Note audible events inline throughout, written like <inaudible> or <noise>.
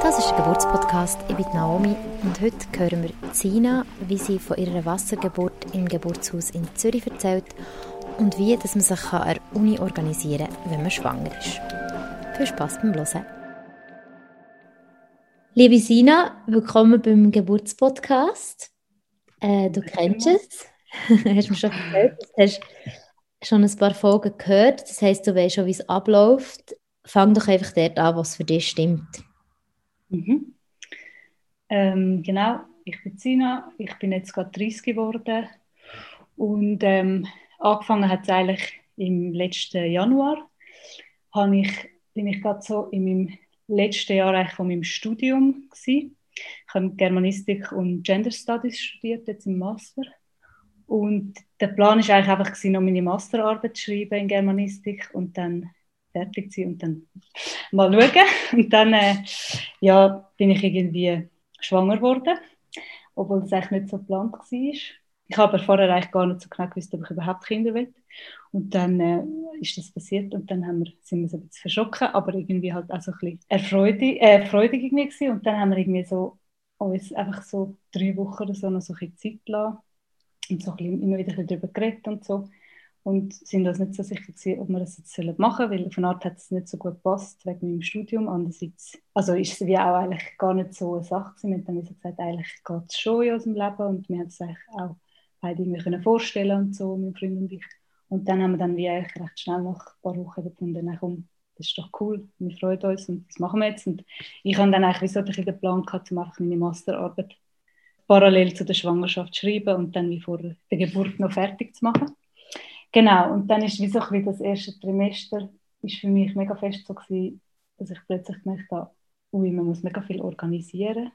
Das ist der Geburtspodcast. Ich bin Naomi und heute hören wir Sina, wie sie von ihrer Wassergeburt im Geburtshaus in Zürich erzählt und wie dass man sich an der Uni organisieren kann, wenn man schwanger ist. Viel Spaß beim Hören. Liebe Sina, willkommen beim Geburtspodcast. Äh, du kennst es. <laughs> hast du schon gehört? Du hast schon ein paar Folgen gehört. Das heisst, du weißt schon, wie es abläuft. Fang doch einfach dort an, was für dich stimmt. Mhm. Ähm, genau, ich bin Sina, ich bin jetzt gerade 30 geworden und ähm, angefangen hat es eigentlich im letzten Januar. Habe ich, bin ich gerade so in meinem letzten Jahr eigentlich von meinem Studium gewesen. Ich habe Germanistik und Gender Studies studiert, jetzt im Master. Und der Plan war eigentlich einfach, noch meine Masterarbeit zu schreiben in Germanistik und dann fertig sein und dann mal schauen. Und dann äh, ja, bin ich irgendwie schwanger geworden, obwohl das eigentlich nicht so geplant war. Ich habe vorher eigentlich gar nicht so genau gewusst, ob ich überhaupt Kinder will. Und dann äh, ist das passiert und dann haben wir, sind wir so ein bisschen verschrocken, aber irgendwie halt auch so ein bisschen erfreudig, äh, freudig irgendwie gewesen. Und dann haben wir irgendwie so uns einfach so drei Wochen oder so noch so ein bisschen Zeit gelassen und so ein bisschen immer wieder darüber geredet und so und sind uns nicht so sicher gewesen, ob wir das jetzt machen sollen, weil von Art hat es nicht so gut gepasst wegen meinem Studium. Andererseits, also ist es wie auch eigentlich gar nicht so eine Sache gewesen. Wir haben dann gesagt, eigentlich geht es schon in unserem Leben und wir haben es auch beide können vorstellen und so, mein Freund und ich. Und dann haben wir dann wie eigentlich recht schnell nach ein paar Wochen gefunden, komm, das ist doch cool, wir freuen uns und das machen wir jetzt. Und ich habe dann eigentlich so den Plan gehabt, um einfach meine Masterarbeit parallel zu der Schwangerschaft zu schreiben und dann wie vor der Geburt noch fertig zu machen. Genau, und dann ist wie so wie das erste Trimester ist für mich mega fest so gewesen, dass ich plötzlich gemerkt habe, ui, man muss mega viel organisieren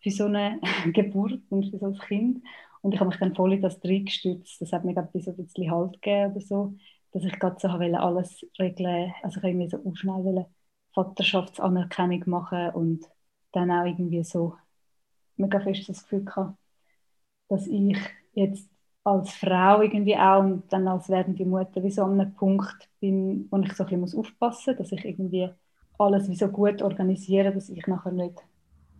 für so eine <laughs> Geburt und für so ein Kind. Und ich habe mich dann voll in das reingestürzt. Das hat mir gerade so ein bisschen Halt gegeben oder so, dass ich gerade so wollte alles regeln. Also ich wollte irgendwie so schnell Vaterschaftsanerkennung machen und dann auch irgendwie so mega fest das Gefühl gehabt, dass ich jetzt als Frau irgendwie auch und dann als werdende Mutter wie so an einem Punkt bin, wo ich so ein bisschen aufpassen muss, dass ich irgendwie alles wie so gut organisiere, dass ich nachher nicht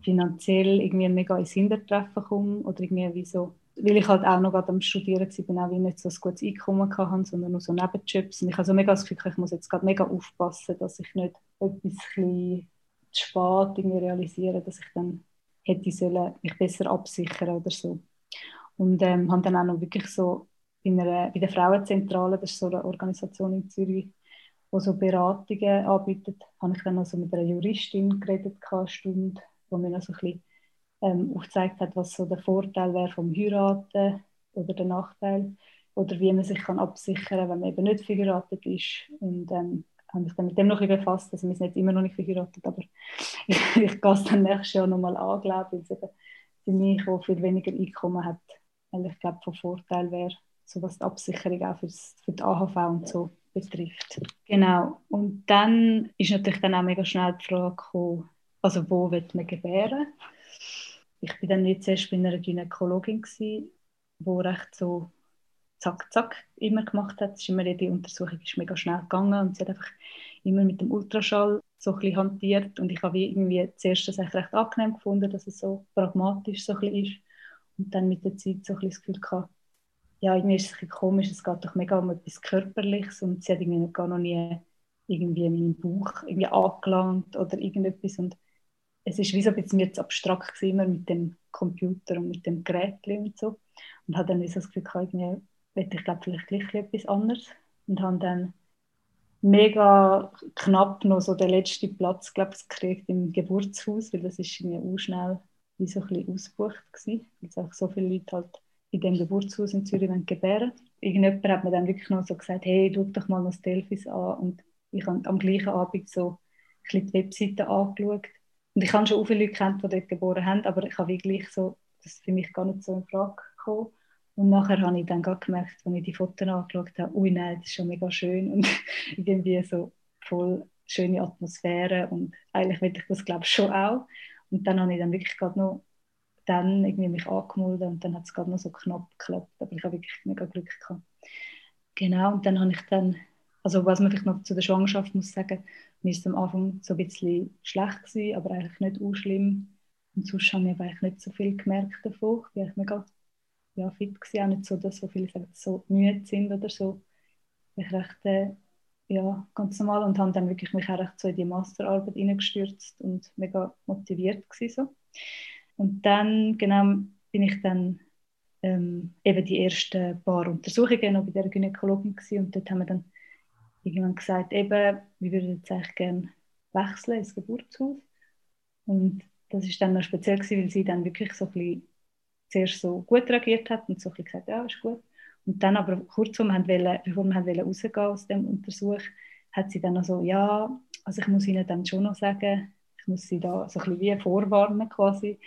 finanziell irgendwie mega ins Hintertreffen komme oder irgendwie wie so, weil ich halt auch noch gerade am Studieren war, auch wie nicht so ein gutes Einkommen hatte, sondern nur so Nebenjobs und ich habe so mega das Gefühl, ich muss jetzt gerade mega aufpassen, dass ich nicht etwas zu spät irgendwie realisiere, dass ich dann hätte sollen mich besser absichern oder so. Und ähm, haben dann auch noch wirklich so bei, einer, bei der Frauenzentrale, das ist so eine Organisation in Zürich, die so Beratungen anbietet, habe ich dann also mit einer Juristin geredet, eine Stunde, wo mir noch so ein bisschen ähm, aufgezeigt hat, was so der Vorteil wäre vom Heiraten oder der Nachteil oder wie man sich kann absichern kann, wenn man eben nicht verheiratet ist. Und ähm, habe mich dann mit dem noch ein bisschen befasst. Also wir sind jetzt immer noch nicht verheiratet, aber ich, <laughs> ich gehe es dann nächstes Jahr nochmal an, glaube ich, weil es eben für mich, der viel weniger Einkommen hat, weil ich glaube, von Vorteil wäre, so was die Absicherung auch fürs, für die AHV und so betrifft. Genau. Und dann ist natürlich dann auch mega schnell die Frage gekommen, also wo wird man gebären? Ich bin dann nicht zuerst bei einer Gynäkologin gewesen, wo recht so zack, zack immer gemacht hat. ist immer, die Untersuchung ist mega schnell gegangen und sie hat einfach immer mit dem Ultraschall so ein hantiert und ich habe irgendwie zuerst das recht angenehm gefunden, dass es so pragmatisch so ein ist und dann mit der Zeit so ein bisschen das Gefühl gehabt, ja, irgendwie ist es ein komisch, es geht doch mega um etwas Körperliches und sie hat irgendwie gar noch nie irgendwie meinen Bauch irgendwie angelangt oder irgendetwas und es ist wie so ein bisschen mir zu abstrakt gewesen, immer mit dem Computer und mit dem Gerät und so und habe dann so das Gefühl gehabt, irgendwie möchte ich glaube vielleicht gleich etwas anderes und habe dann mega knapp noch so den letzten Platz glaube ich, gekriegt im Geburtshaus, weil das ist mir auch schnell wie so ein bisschen ausgebucht gewesen, weil es auch so viele Leute halt in dem Geburtshaus in Zürich gebären. Irgendjemand hat mir dann wirklich noch so gesagt, hey, schau doch mal das Delphis an. Und ich habe am gleichen Abend so ein die Webseite angeschaut. Und ich habe schon viele Leute kennt, die dort geboren haben, aber ich habe wirklich so, das ist für mich gar nicht so in Frage gekommen. Und nachher habe ich dann gemerkt, als ich die Fotos angeschaut habe, ui nein, das ist schon mega schön. Und <laughs> irgendwie so voll schöne Atmosphäre. Und eigentlich will ich das glaube ich schon auch. Und dann habe ich dann wirklich gerade noch dann irgendwie mich angemeldet und dann hat es gerade noch so knapp geklappt. Aber ich habe wirklich mega Glück gehabt. Genau, und dann habe ich dann also was man vielleicht noch zu der Schwangerschaft muss sagen, mir ist am Anfang so ein bisschen schlecht gewesen, aber eigentlich nicht so schlimm. Und sonst habe ich eigentlich nicht so viel gemerkt davon. Ich war mega ja, fit gewesen, auch nicht so, dass so viele sagen, so müde sind oder so. Ich recht, äh, ja, ganz normal und habe dann wirklich mich auch so in die Masterarbeit hineingestürzt und mega motiviert gewesen, so. Und dann, genau, bin ich dann ähm, eben die ersten paar Untersuchungen noch bei der Gynäkologin gewesen, und dort haben wir dann irgendwann gesagt, eben, wir würden jetzt eigentlich gerne wechseln ins Geburtshaus. Und das ist dann noch speziell gewesen, weil sie dann wirklich so ein bisschen zuerst so gut reagiert hat und so ein bisschen gesagt, ja, ist gut. Und dann aber kurzum, bevor wir rausgehen aus dem Untersuch, hat sie dann noch so, ja, also ich muss Ihnen dann schon noch sagen, ich muss Sie da so ein bisschen wie vorwarnen quasi,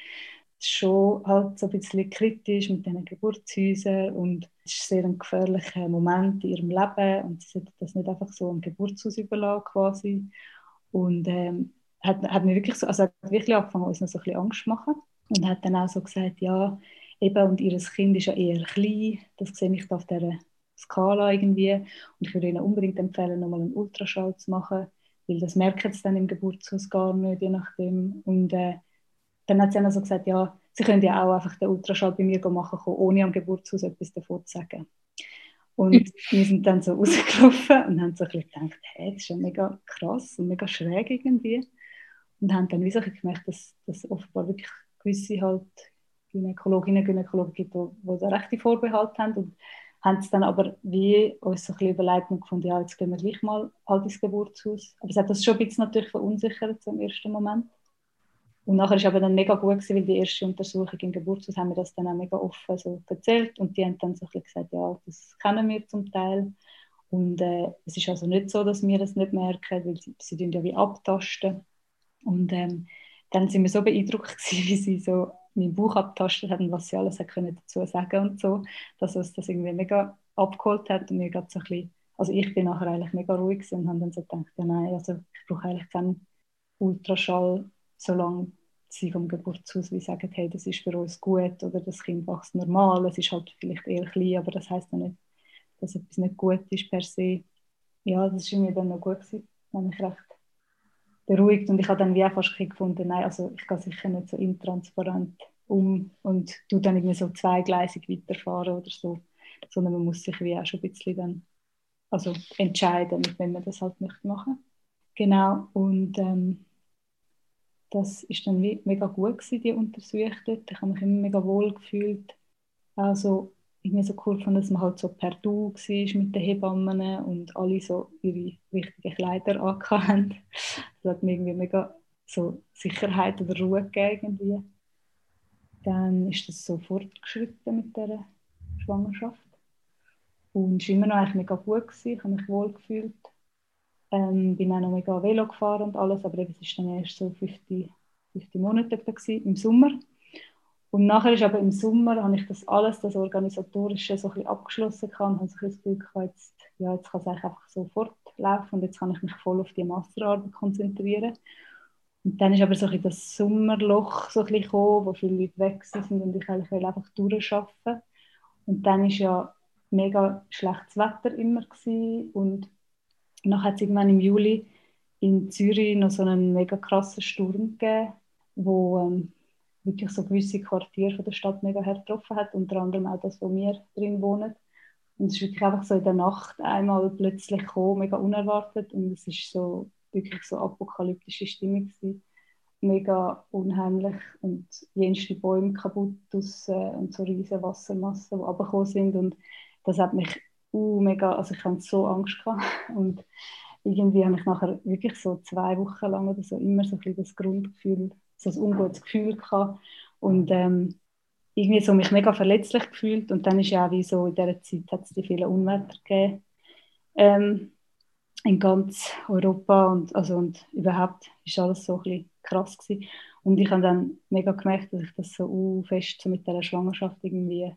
schon halt so ein bisschen kritisch mit diesen Geburtshäusern und es ist sehr ein gefährlicher Moment in ihrem Leben und sie sollte das nicht einfach so am Geburtshaus überlassen quasi. Und ähm, hat, hat mir wirklich so, also hat wirklich angefangen, uns noch so ein bisschen Angst zu machen und hat dann auch so gesagt, ja, eben, und ihr Kind ist ja eher klein, das sehe ich da auf dieser Skala irgendwie und ich würde ihnen unbedingt empfehlen, nochmal einen Ultraschall zu machen, weil das merken sie dann im Geburtshaus gar nicht, je nachdem und äh, dann hat sie dann also gesagt, ja, sie können ja auch einfach den Ultraschall bei mir machen, ohne am Geburtshaus etwas davon zu sagen. Und wir sind dann so <laughs> rausgelaufen und haben so ein bisschen gedacht, hey, das ist ja mega krass und mega schräg irgendwie. Und haben dann wie so gemerkt, dass, dass offenbar wirklich gewisse halt Gynäkologinnen und Gynäkologen gibt, die, da rechte Vorbehalte haben. Und haben es dann aber wie uns so ein überlegt und gefunden, ja, jetzt gehen wir gleich mal halt ins Geburtshaus. Aber es hat das schon ein bisschen natürlich verunsichert im ersten Moment. Und nachher ist aber dann mega gut gewesen, weil die erste Untersuchung im Geburtshaus haben wir das dann auch mega offen so erzählt und die haben dann so ein bisschen gesagt, ja, das kennen wir zum Teil und äh, es ist also nicht so, dass wir das nicht merken, weil sie, sie ja wie abtasten und ähm, dann sind wir so beeindruckt <laughs> gewesen, wie sie so meinen Bauch abtastet haben, was sie alles können dazu sagen und so, dass uns das irgendwie mega abgeholt hat und mir gerade so ein bisschen, also ich bin nachher eigentlich mega ruhig und habe dann so gedacht, ja nein, also ich brauche eigentlich keinen Ultraschall solange sie vom Geburtshaus wie sagen, hey, das ist für uns gut oder das Kind wächst normal, es ist halt vielleicht eher klein, aber das heißt ja nicht, dass etwas nicht gut ist per se. Ja, das war mir dann noch gut gewesen, habe mich recht beruhigt und ich habe dann wie auch fast gefunden, nein, also ich gehe sicher nicht so intransparent um und tu dann irgendwie so zweigleisig weiterfahren oder so, sondern man muss sich wie auch schon ein bisschen dann also entscheiden, wenn man das halt nicht machen. Genau, und ähm, das ist dann mega gut gewesen, die Untersuchung. Ich habe mich immer mega wohl gefühlt. Also irgendwie so cool fand, dass man halt so per Du war mit den Hebammen und alle so ihre richtigen Kleider angehabt Das hat mir irgendwie mega so Sicherheit oder Ruhe gegeben irgendwie. Dann ist das so fortgeschritten mit der Schwangerschaft. Und es war immer noch eigentlich mega gut. Gewesen. Ich habe mich wohl gefühlt. Ähm, bin auch noch mega Velo gefahren und alles, aber es war dann erst so 50, 50 Monate gewesen, im Sommer. Und nachher ist aber im Sommer, habe ich das alles, das Organisatorische so ein bisschen abgeschlossen und habe so das Gefühl gehabt, jetzt, ja, jetzt kann es einfach so fortlaufen und jetzt kann ich mich voll auf die Masterarbeit konzentrieren. Und dann ist aber so ein das Sommerloch so ein gekommen, wo viele Leute weg sind und ich eigentlich einfach durcharbeiten. Und dann ist ja mega schlechtes Wetter immer gewesen und dann hat es irgendwann im Juli in Zürich noch so einen mega krassen Sturm gegeben, wo ähm, wirklich so gewisse Quartiere von der Stadt mega hart getroffen hat, unter anderem auch das, wo wir drin wohnen. Und es ist wirklich einfach so in der Nacht einmal plötzlich gekommen, mega unerwartet und es ist so wirklich so apokalyptische Stimmung gewesen. mega unheimlich und jenste Bäume kaputt aus, äh, und so riesige Wassermassen, die runtergekommen sind und das hat mich uh, mega, also ich hatte so Angst gehabt. <laughs> und irgendwie habe ich nachher wirklich so zwei Wochen lang oder so immer so ein das Grundgefühl, so ein ungutes Gefühl gehabt und ähm, irgendwie so mich mega verletzlich gefühlt und dann ist ja auch wie so in dieser Zeit hat es die vielen Unwetter gegeben ähm, in ganz Europa und also und überhaupt ist alles so ein bisschen krass gewesen. und ich habe dann mega gemerkt, dass ich das so uh, fest so mit der Schwangerschaft irgendwie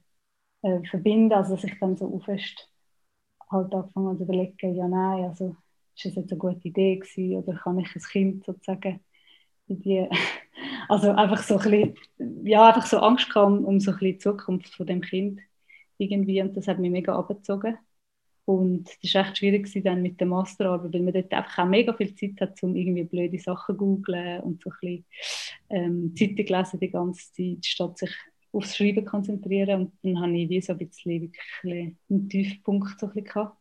äh, verbinde, also dass ich dann so uh, fest halt angefangen zu überlegen, ja nein, also ist das jetzt eine gute Idee gewesen oder kann ich ein Kind sozusagen in die, <laughs> also einfach so ein bisschen, ja, einfach so Angst kam um so ein die Zukunft von dem Kind irgendwie und das hat mich mega abgezogen Und es war echt schwierig dann mit der Masterarbeit, weil man dort einfach auch mega viel Zeit hat, um irgendwie blöde Sachen zu googlen und so ein bisschen ähm, Zeitung lesen die ganze Zeit, statt sich aufs Schreiben zu konzentrieren. Und dann habe ich wie so ein bisschen wirklich einen Tiefpunkt so ein bisschen gehabt.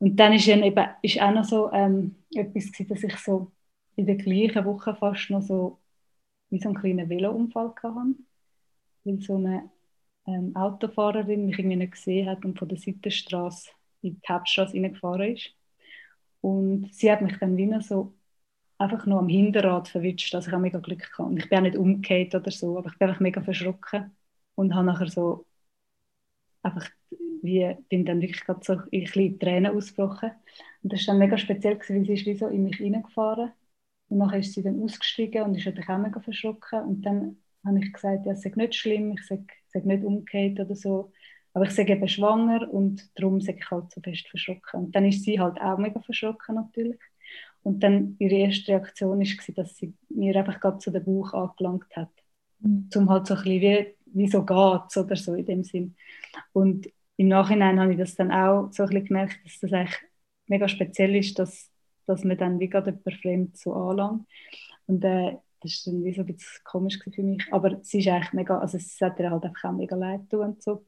Und dann ist, dann eben, ist auch noch so ähm, etwas gewesen, dass ich so in der gleichen Woche fast noch so wie so einen kleinen Velounfall hatte. Weil so eine ähm, Autofahrerin mich irgendwie nicht gesehen hat und von der Seitenstraße in die Hauptstraße reingefahren ist. Und sie hat mich dann wieder so einfach nur am Hinterrad verwitscht. Also ich habe mega Glück gehabt. Und ich bin auch nicht umgekehrt oder so, aber ich bin einfach mega verschrocken und habe nachher so einfach wie, bin dann wirklich gerade so ein bisschen Tränen ausgebrochen. Und das war dann mega speziell, gewesen, weil sie ist wie so in mich reingefahren und nachher ist sie dann ausgestiegen und ist natürlich auch mega verschrocken. Und dann habe ich gesagt, ja, es sei nicht schlimm, ich sage nicht umgekehrt oder so. Aber ich sage eben schwanger und darum sage ich halt so fest verschrocken. Und dann ist sie halt auch mega verschrocken natürlich. Und dann ihre erste Reaktion war, dass sie mir einfach gerade zu den Bauch angelangt hat. Mhm. Um halt so ein bisschen wie, wie so geht oder so in dem Sinn. Und im Nachhinein habe ich das dann auch so ein bisschen gemerkt, dass das eigentlich mega speziell ist, dass, dass man dann wie gerade jemand fremd so anlangt. Und äh, das war dann wie so ein bisschen komisch für mich. Aber sie ist eigentlich mega, also es hat ihr halt einfach auch mega leid tun und so.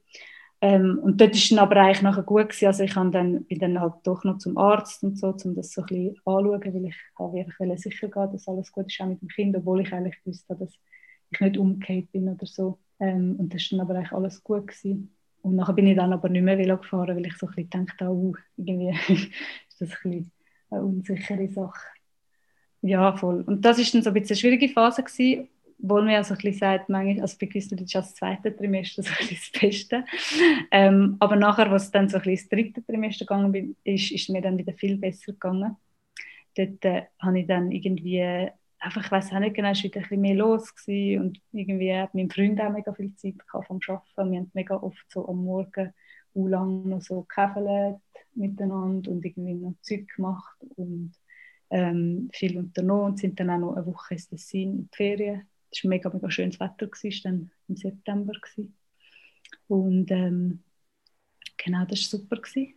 Ähm, und dort ist dann aber eigentlich nachher gut. Also ich dann, bin dann halt doch noch zum Arzt und so, um das so ein bisschen anzuschauen, weil ich habe einfach sicher gehen, dass alles gut ist, auch mit dem Kind, obwohl ich eigentlich wusste, dass ich nicht umgekehrt bin oder so. Ähm, und das ist dann aber eigentlich alles gut gewesen. Und nachher bin ich dann aber nicht mehr Velo gefahren, weil ich so ein bisschen dachte, oh, irgendwie <laughs> ist das ein bisschen eine unsichere Sache. Ja, voll. Und das ist dann so ein bisschen eine schwierige Phase gewesen, wo man ja so ein bisschen sagt, manchmal, also bei gewissen ist das zweite Trimester <laughs> so ein bisschen das Beste. Ähm, aber nachher, was dann so ein bisschen das dritte Trimester gegangen ist, ist mir dann wieder viel besser gegangen. Dort äh, habe ich dann irgendwie, einfach, ich weiß auch nicht genau, es war wieder ein bisschen mehr los gewesen und irgendwie hat mein Freund auch mega viel Zeit gehabt vom Arbeiten. Wir haben mega oft so am Morgen u lang noch so gekäfelt miteinander und irgendwie noch Zeug gemacht und ähm, viel unternommen und sind dann auch noch eine Woche ins Tessin in die Ferien. Es war mega, mega schönes Wetter, es war dann im September. Gewesen. Und ähm, genau, das war super. Gewesen.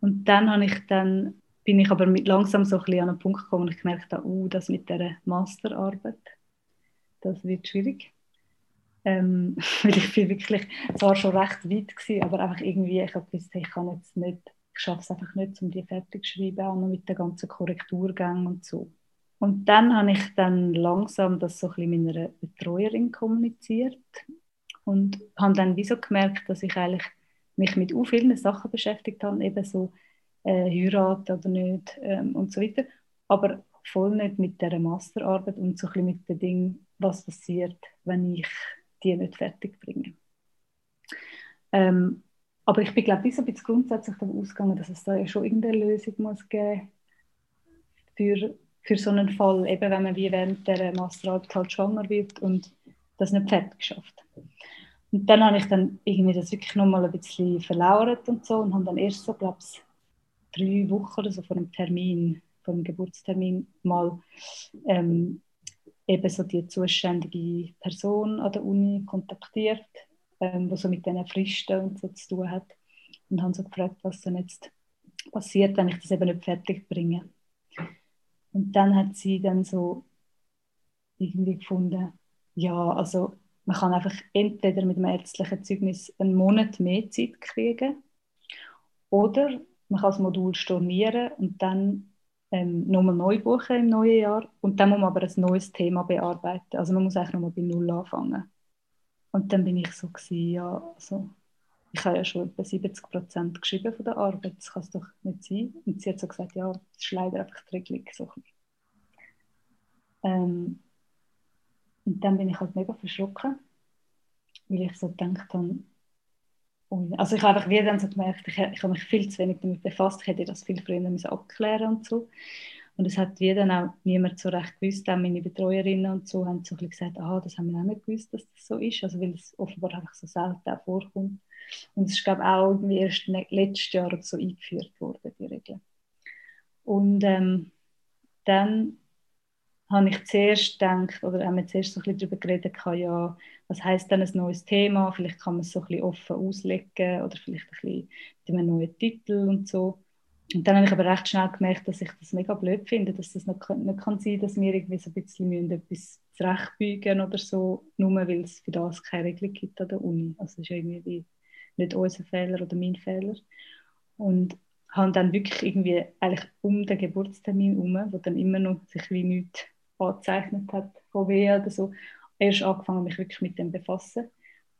Und dann, habe ich dann bin ich aber mit langsam so ein bisschen an einen Punkt gekommen, wo ich gemerkt habe, uh, das mit der Masterarbeit, das wird schwierig. Ähm, <laughs> weil ich bin wirklich zwar schon recht weit gewesen, aber einfach irgendwie, ich habe gewusst, ich kann jetzt nicht ich schaffe es einfach nicht, um die fertig zu schreiben, auch noch mit den ganzen Korrekturgängen und so. Und dann habe ich dann langsam das so ein meiner Betreuerin kommuniziert und habe dann wie so gemerkt, dass ich eigentlich mich mit so vielen Sachen beschäftigt habe, eben so äh, Heirat oder nicht ähm, und so weiter, aber voll nicht mit der Masterarbeit und so ein mit dem Ding, was passiert, wenn ich die nicht fertig bringe. Ähm, aber ich bin, glaube ich, ein bisschen grundsätzlich davon ausgegangen, dass es da ja schon irgendeine Lösung muss geben für, für so einen Fall, eben wenn man wie während der Masterarbeit halt schwanger wird und das nicht fertig schafft. Und dann habe ich dann irgendwie das wirklich nochmal ein bisschen verlauert und so und habe dann erst so, glaube ich, drei Wochen oder so vor dem Termin, vor dem Geburtstermin mal ähm, eben so die zuständige Person an der Uni kontaktiert ähm, was so mit diesen Fristen und so zu tun hat. Und haben so gefragt, was dann jetzt passiert, wenn ich das eben nicht fertig bringe. Und dann hat sie dann so irgendwie gefunden, ja, also man kann einfach entweder mit dem ärztlichen Zeugnis einen Monat mehr Zeit kriegen oder man kann das Modul stornieren und dann ähm, nochmal neu buchen im neuen Jahr und dann muss man aber ein neues Thema bearbeiten. Also man muss eigentlich nochmal bei Null anfangen. Und dann bin ich so, gewesen, ja, also, ich habe ja schon etwa 70 Prozent geschrieben von der Arbeit, das kann es doch nicht sein. Und sie hat so gesagt, ja, das ist leider einfach die Regelung. So ähm, und dann bin ich halt mega verschrocken, weil ich so gedacht habe, also ich habe einfach wieder dann so gemerkt, ich, ich habe mich viel zu wenig damit befasst, ich hätte das viel früher müssen abklären und so. Und es hat wie dann auch niemand so recht gewusst, auch meine Betreuerinnen und so haben so gesagt, ah, das haben wir auch nicht gewusst, dass das so ist, also weil es offenbar einfach so selten auch vorkommt. Und es ist, glaube ich, auch irgendwie erst ne-, letztes Jahr so eingeführt worden, die Regel. Und ähm, dann habe ich zuerst gedacht, oder haben wir zuerst so ein bisschen darüber geredet, ja, was heisst denn ein neues Thema, vielleicht kann man es so ein bisschen offen auslegen oder vielleicht ein bisschen mit einem neuen Titel und so. Und dann habe ich aber recht schnell gemerkt, dass ich das mega blöd finde, dass das nicht, nicht kann sein dass wir irgendwie so ein bisschen etwas zurechtbügen oder so, nur weil es für das keine Regelung gibt an der Uni. Also das ist irgendwie nicht unser Fehler oder mein Fehler. Und habe dann wirklich irgendwie eigentlich um den Geburtstermin herum, wo dann immer noch sich wie nichts angezeichnet hat von WE oder so, erst angefangen, mich wirklich mit dem zu befassen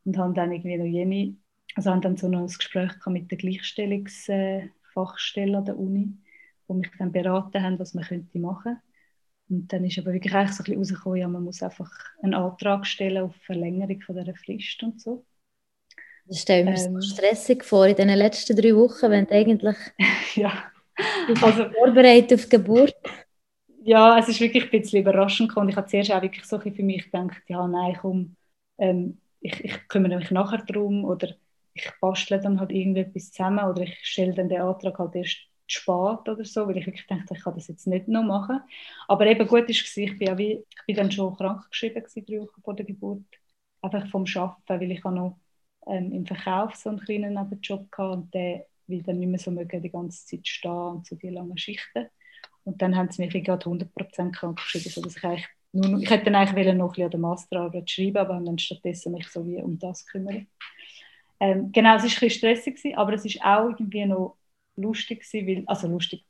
und habe dann irgendwie noch jene, also haben dann so noch ein Gespräch mit der Gleichstellungsfachstelle an der Uni, wo mich dann beraten haben, was man könnte machen und dann ist aber wirklich so ein bisschen rausgekommen, ja, man muss einfach einen Antrag stellen auf Verlängerung von dieser Frist und so. Das stelle ich mir ähm, so stressig vor in den letzten drei Wochen, wenn du eigentlich <laughs> ja. <laughs> also, vorbereitet auf die Geburt ja, es ist wirklich ein bisschen überraschend gekommen. Ich habe zuerst auch wirklich so für mich gedacht, ja, nein, komm, ähm, ich, ich kümmere mich nachher darum oder ich bastle dann halt irgendetwas zusammen oder ich stelle dann den Antrag halt erst spät oder so, weil ich wirklich dachte, ich kann das jetzt nicht noch machen. Aber eben gut ist ich bin, ich bin dann schon krank geschrieben drei Wochen vor der Geburt, einfach vom Arbeiten, weil ich noch ähm, im Verkauf so einen kleinen Nebenjob hatte und der will dann nicht mehr so mögen, die ganze Zeit stehen und so die langen Schichten. Und dann haben sie mich gerade 100% krank geschrieben, sodass ich eigentlich nur, ich hätte dann eigentlich noch ein bisschen an der Masterarbeit schreiben, aber dann stattdessen mich so wie um das kümmern. Ähm, genau, es war ein bisschen stressig, gewesen, aber es war auch irgendwie noch lustig, gewesen, weil, also lustig,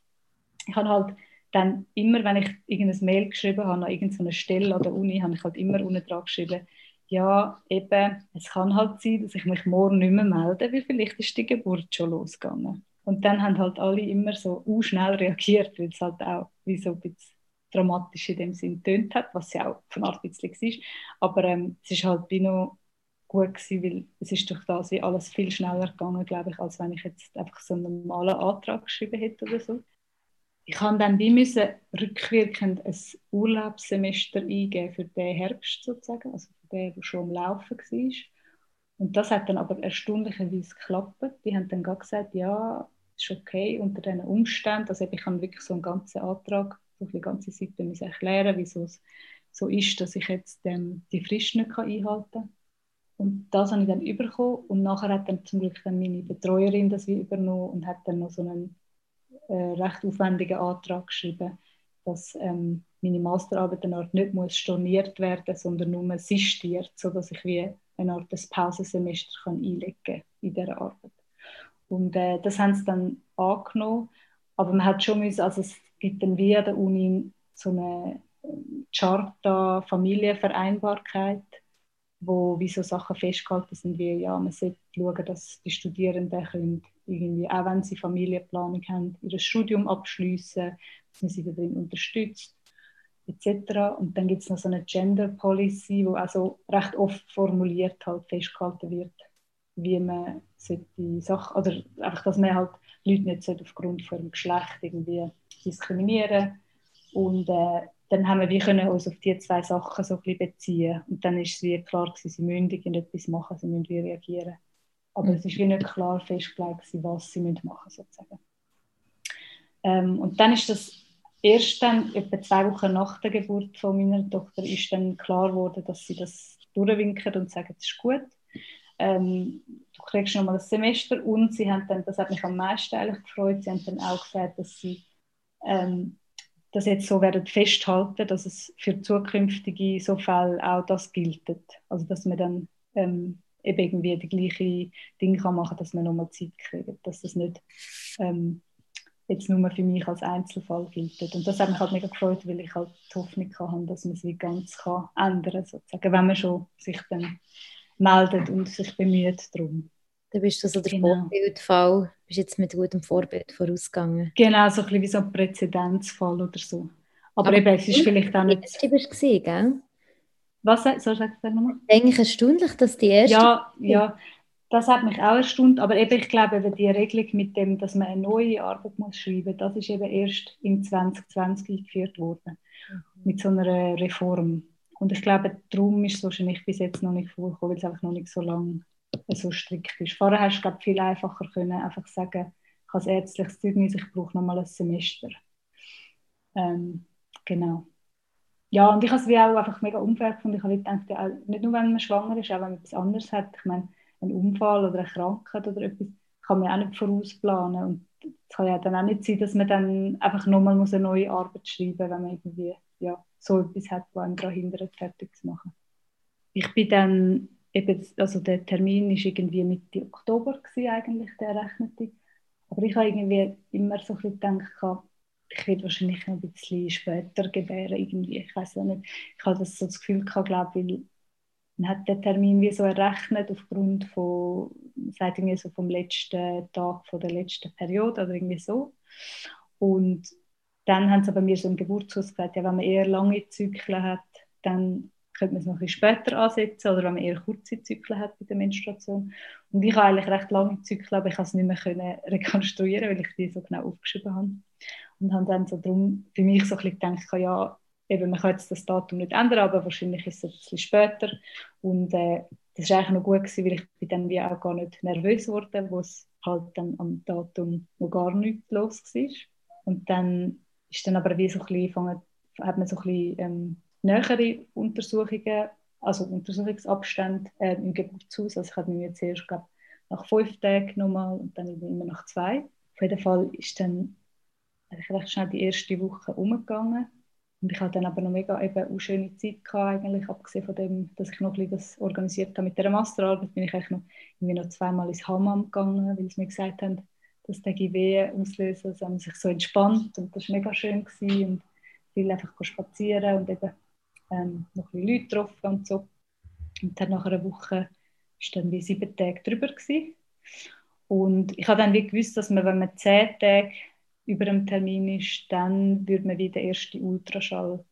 ich habe halt dann immer, wenn ich irgendein Mail geschrieben habe an irgendeine Stelle an der Uni, habe ich halt immer unten dran geschrieben, ja, eben, es kann halt sein, dass ich mich morgen nicht mehr melde, weil vielleicht ist die Geburt schon losgegangen. Und dann haben halt alle immer so schnell reagiert, weil es halt auch wie so ein bisschen dramatisch in dem Sinn tönt hat, was ja auch von Art ein bisschen war. Aber ähm, es ist halt wie noch gut gewesen, weil es ist durch das wie alles viel schneller gegangen, glaube ich, als wenn ich jetzt einfach so einen normalen Antrag geschrieben hätte oder so. Ich habe dann wie müssen rückwirkend ein Urlaubssemester eingeben für den Herbst sozusagen, also für den, der schon am Laufen war. Und das hat dann aber erstaunlicherweise geklappt. Die haben dann gesagt, ja, ist okay unter diesen Umständen. Also ich kann wirklich so einen ganzen Antrag, so eine ganze Seite müssen erklären, wieso es so ist, dass ich jetzt ähm, die Frist nicht einhalten kann. Und das habe ich dann bekommen und nachher hat dann zum Glück dann meine Betreuerin das wie übernommen und hat dann noch so einen äh, recht aufwendigen Antrag geschrieben, dass ähm, meine Masterarbeit eine Art nicht muss storniert werden, sondern nur sistiert, sodass ich wie eine Art Pausensemester einlegen kann in dieser Arbeit. Und äh, das haben sie dann angenommen. Aber man hat schon müssen, also es gibt dann wie an der Uni so eine ähm, Charta Familienvereinbarkeit, wo wie so Sachen festgehalten sind, wie ja, man sollte schauen, dass die Studierenden können irgendwie, auch wenn sie Familienplanung haben, ihr Studium abschließen, dass man sie darin unterstützt, etc. Und dann gibt es noch so eine Gender Policy, wo also recht oft formuliert halt festgehalten wird, wie man die Sachen, oder einfach, dass man halt Leute nicht aufgrund von ihrem Geschlecht irgendwie diskriminieren und äh, dann haben wir, können uns auf diese zwei Sachen so ein bisschen beziehen und dann ist es wie klar gewesen, sie müssen etwas machen, sie müssen reagieren. Aber mhm. es ist wie nicht klar festgelegt, was sie machen müssen sozusagen. Ähm, und dann ist das erst dann, etwa zwei Wochen nach der Geburt von meiner Tochter, ist dann klar geworden, dass sie das durchwinken und sagen, das ist gut ähm, du kriegst nochmal ein Semester und sie haben dann, das hat mich am meisten eigentlich gefreut, sie haben dann auch gesagt, dass sie ähm, das jetzt so werden festhalten, dass es für zukünftige so Fälle auch das gilt. Also dass man dann ähm, eben irgendwie die gleichen Dinge kann machen, dass man nochmal Zeit kriegt, dass das nicht ähm, jetzt nur für mich als Einzelfall gilt. Und das hat mich halt mega gefreut, weil ich halt die Hoffnung hatte, dass man es wie ganz kann ändern kann, sozusagen, wenn man schon sich dann meldet und sich bemüht darum. Da bist du so der genau. Vorbildfall, bist jetzt mit gutem Vorbild vorausgegangen. Genau, so ein bisschen wie so ein Präzedenzfall oder so. Aber, Aber eben, es ist vielleicht auch nicht... Du bist gesehen, gell? Was soll ich sagen nochmal? Eigentlich erstaunlich, dass die erste... Ja, ja, das hat mich auch erstaunt. Aber eben, ich glaube, eben die Regelung mit dem, dass man eine neue Arbeit muss schreiben muss, das ist eben erst im 2020 eingeführt worden. Mhm. Mit so einer Reform. Und ich glaube, darum ist es wahrscheinlich bis jetzt noch nicht vorgekommen, weil es einfach noch nicht so lange so strikt ist. Vorher hast du glaube viel einfacher können einfach sagen, ich habe ein ärztliches Zeugnis, ich brauche noch mal ein Semester. Ähm, genau. ja, und ich habe es wie auch einfach mega unfair gefunden. Ich habe gedacht, nicht nur wenn man schwanger ist, auch wenn man etwas anderes hat. Ich meine, ein Unfall oder eine Krankheit oder etwas kann man auch nicht vorausplanen. Und es kann ja dann auch nicht sein, dass man dann einfach nochmal eine neue Arbeit schreiben muss, wenn man irgendwie ja, so etwas hat, was einem daran hindert, fertig zu machen. Ich bin dann eben, also der Termin war irgendwie Mitte Oktober gewesen, eigentlich, der rechnete. Aber ich habe irgendwie immer so ein bisschen gedacht, ich werde wahrscheinlich noch ein bisschen später gebären irgendwie. Ich weiß nicht. Ich habe das so das Gefühl gehabt, glaube weil man hat den Termin wie so errechnet aufgrund von, sagt irgendwie so vom letzten Tag von der letzten Periode oder irgendwie so. Und dann haben sie bei mir so im Geburtshaus gesagt, ja, wenn man eher lange Zyklen hat, dann könnte man es noch ein bisschen später ansetzen oder wenn man eher kurze Zyklen hat bei der Menstruation. Und ich habe eigentlich recht lange Zyklen, aber ich konnte es nicht mehr können <laughs> rekonstruieren, weil ich die so genau aufgeschrieben habe. Und habe dann so drum für mich so ein bisschen gedacht, ja, eben, man kann jetzt das Datum nicht ändern, aber wahrscheinlich ist es ein bisschen später. Und äh, das war eigentlich noch gut, gewesen, weil ich bin dann wie auch gar nicht nervös wurde, wo es halt dann am Datum noch gar nichts los war. Und dann ist dann aber wie so ein bisschen, hat man so ein bisschen ähm, nähere Untersuchungen, also Untersuchungsabstände äh, im Geburtshaus. Also ich hatte mir zuerst, glaube nach fünf Tagen nochmal und dann immer nach zwei. Auf jeden Fall ist dann recht schnell die erste Woche umgegangen. Und ich hatte dann aber noch mega eben eine schöne Zeit gehabt, eigentlich, abgesehen von dem, dass ich noch ein organisiert habe mit der Masterarbeit, bin ich eigentlich noch, noch zweimal ins Hammam gegangen, weil sie mir gesagt haben, dass der GW auslösen, also haben sich so entspannt und das war mega schön gewesen und viel einfach spazieren und eben ähm, noch ein Leute getroffen und so. Und dann nach einer Woche war dann wie sieben Tage drüber gewesen. Und ich habe dann wie gewusst, dass man, wenn man zehn Tage über dem Termin ist, dann würde man wieder den ersten Ultraschall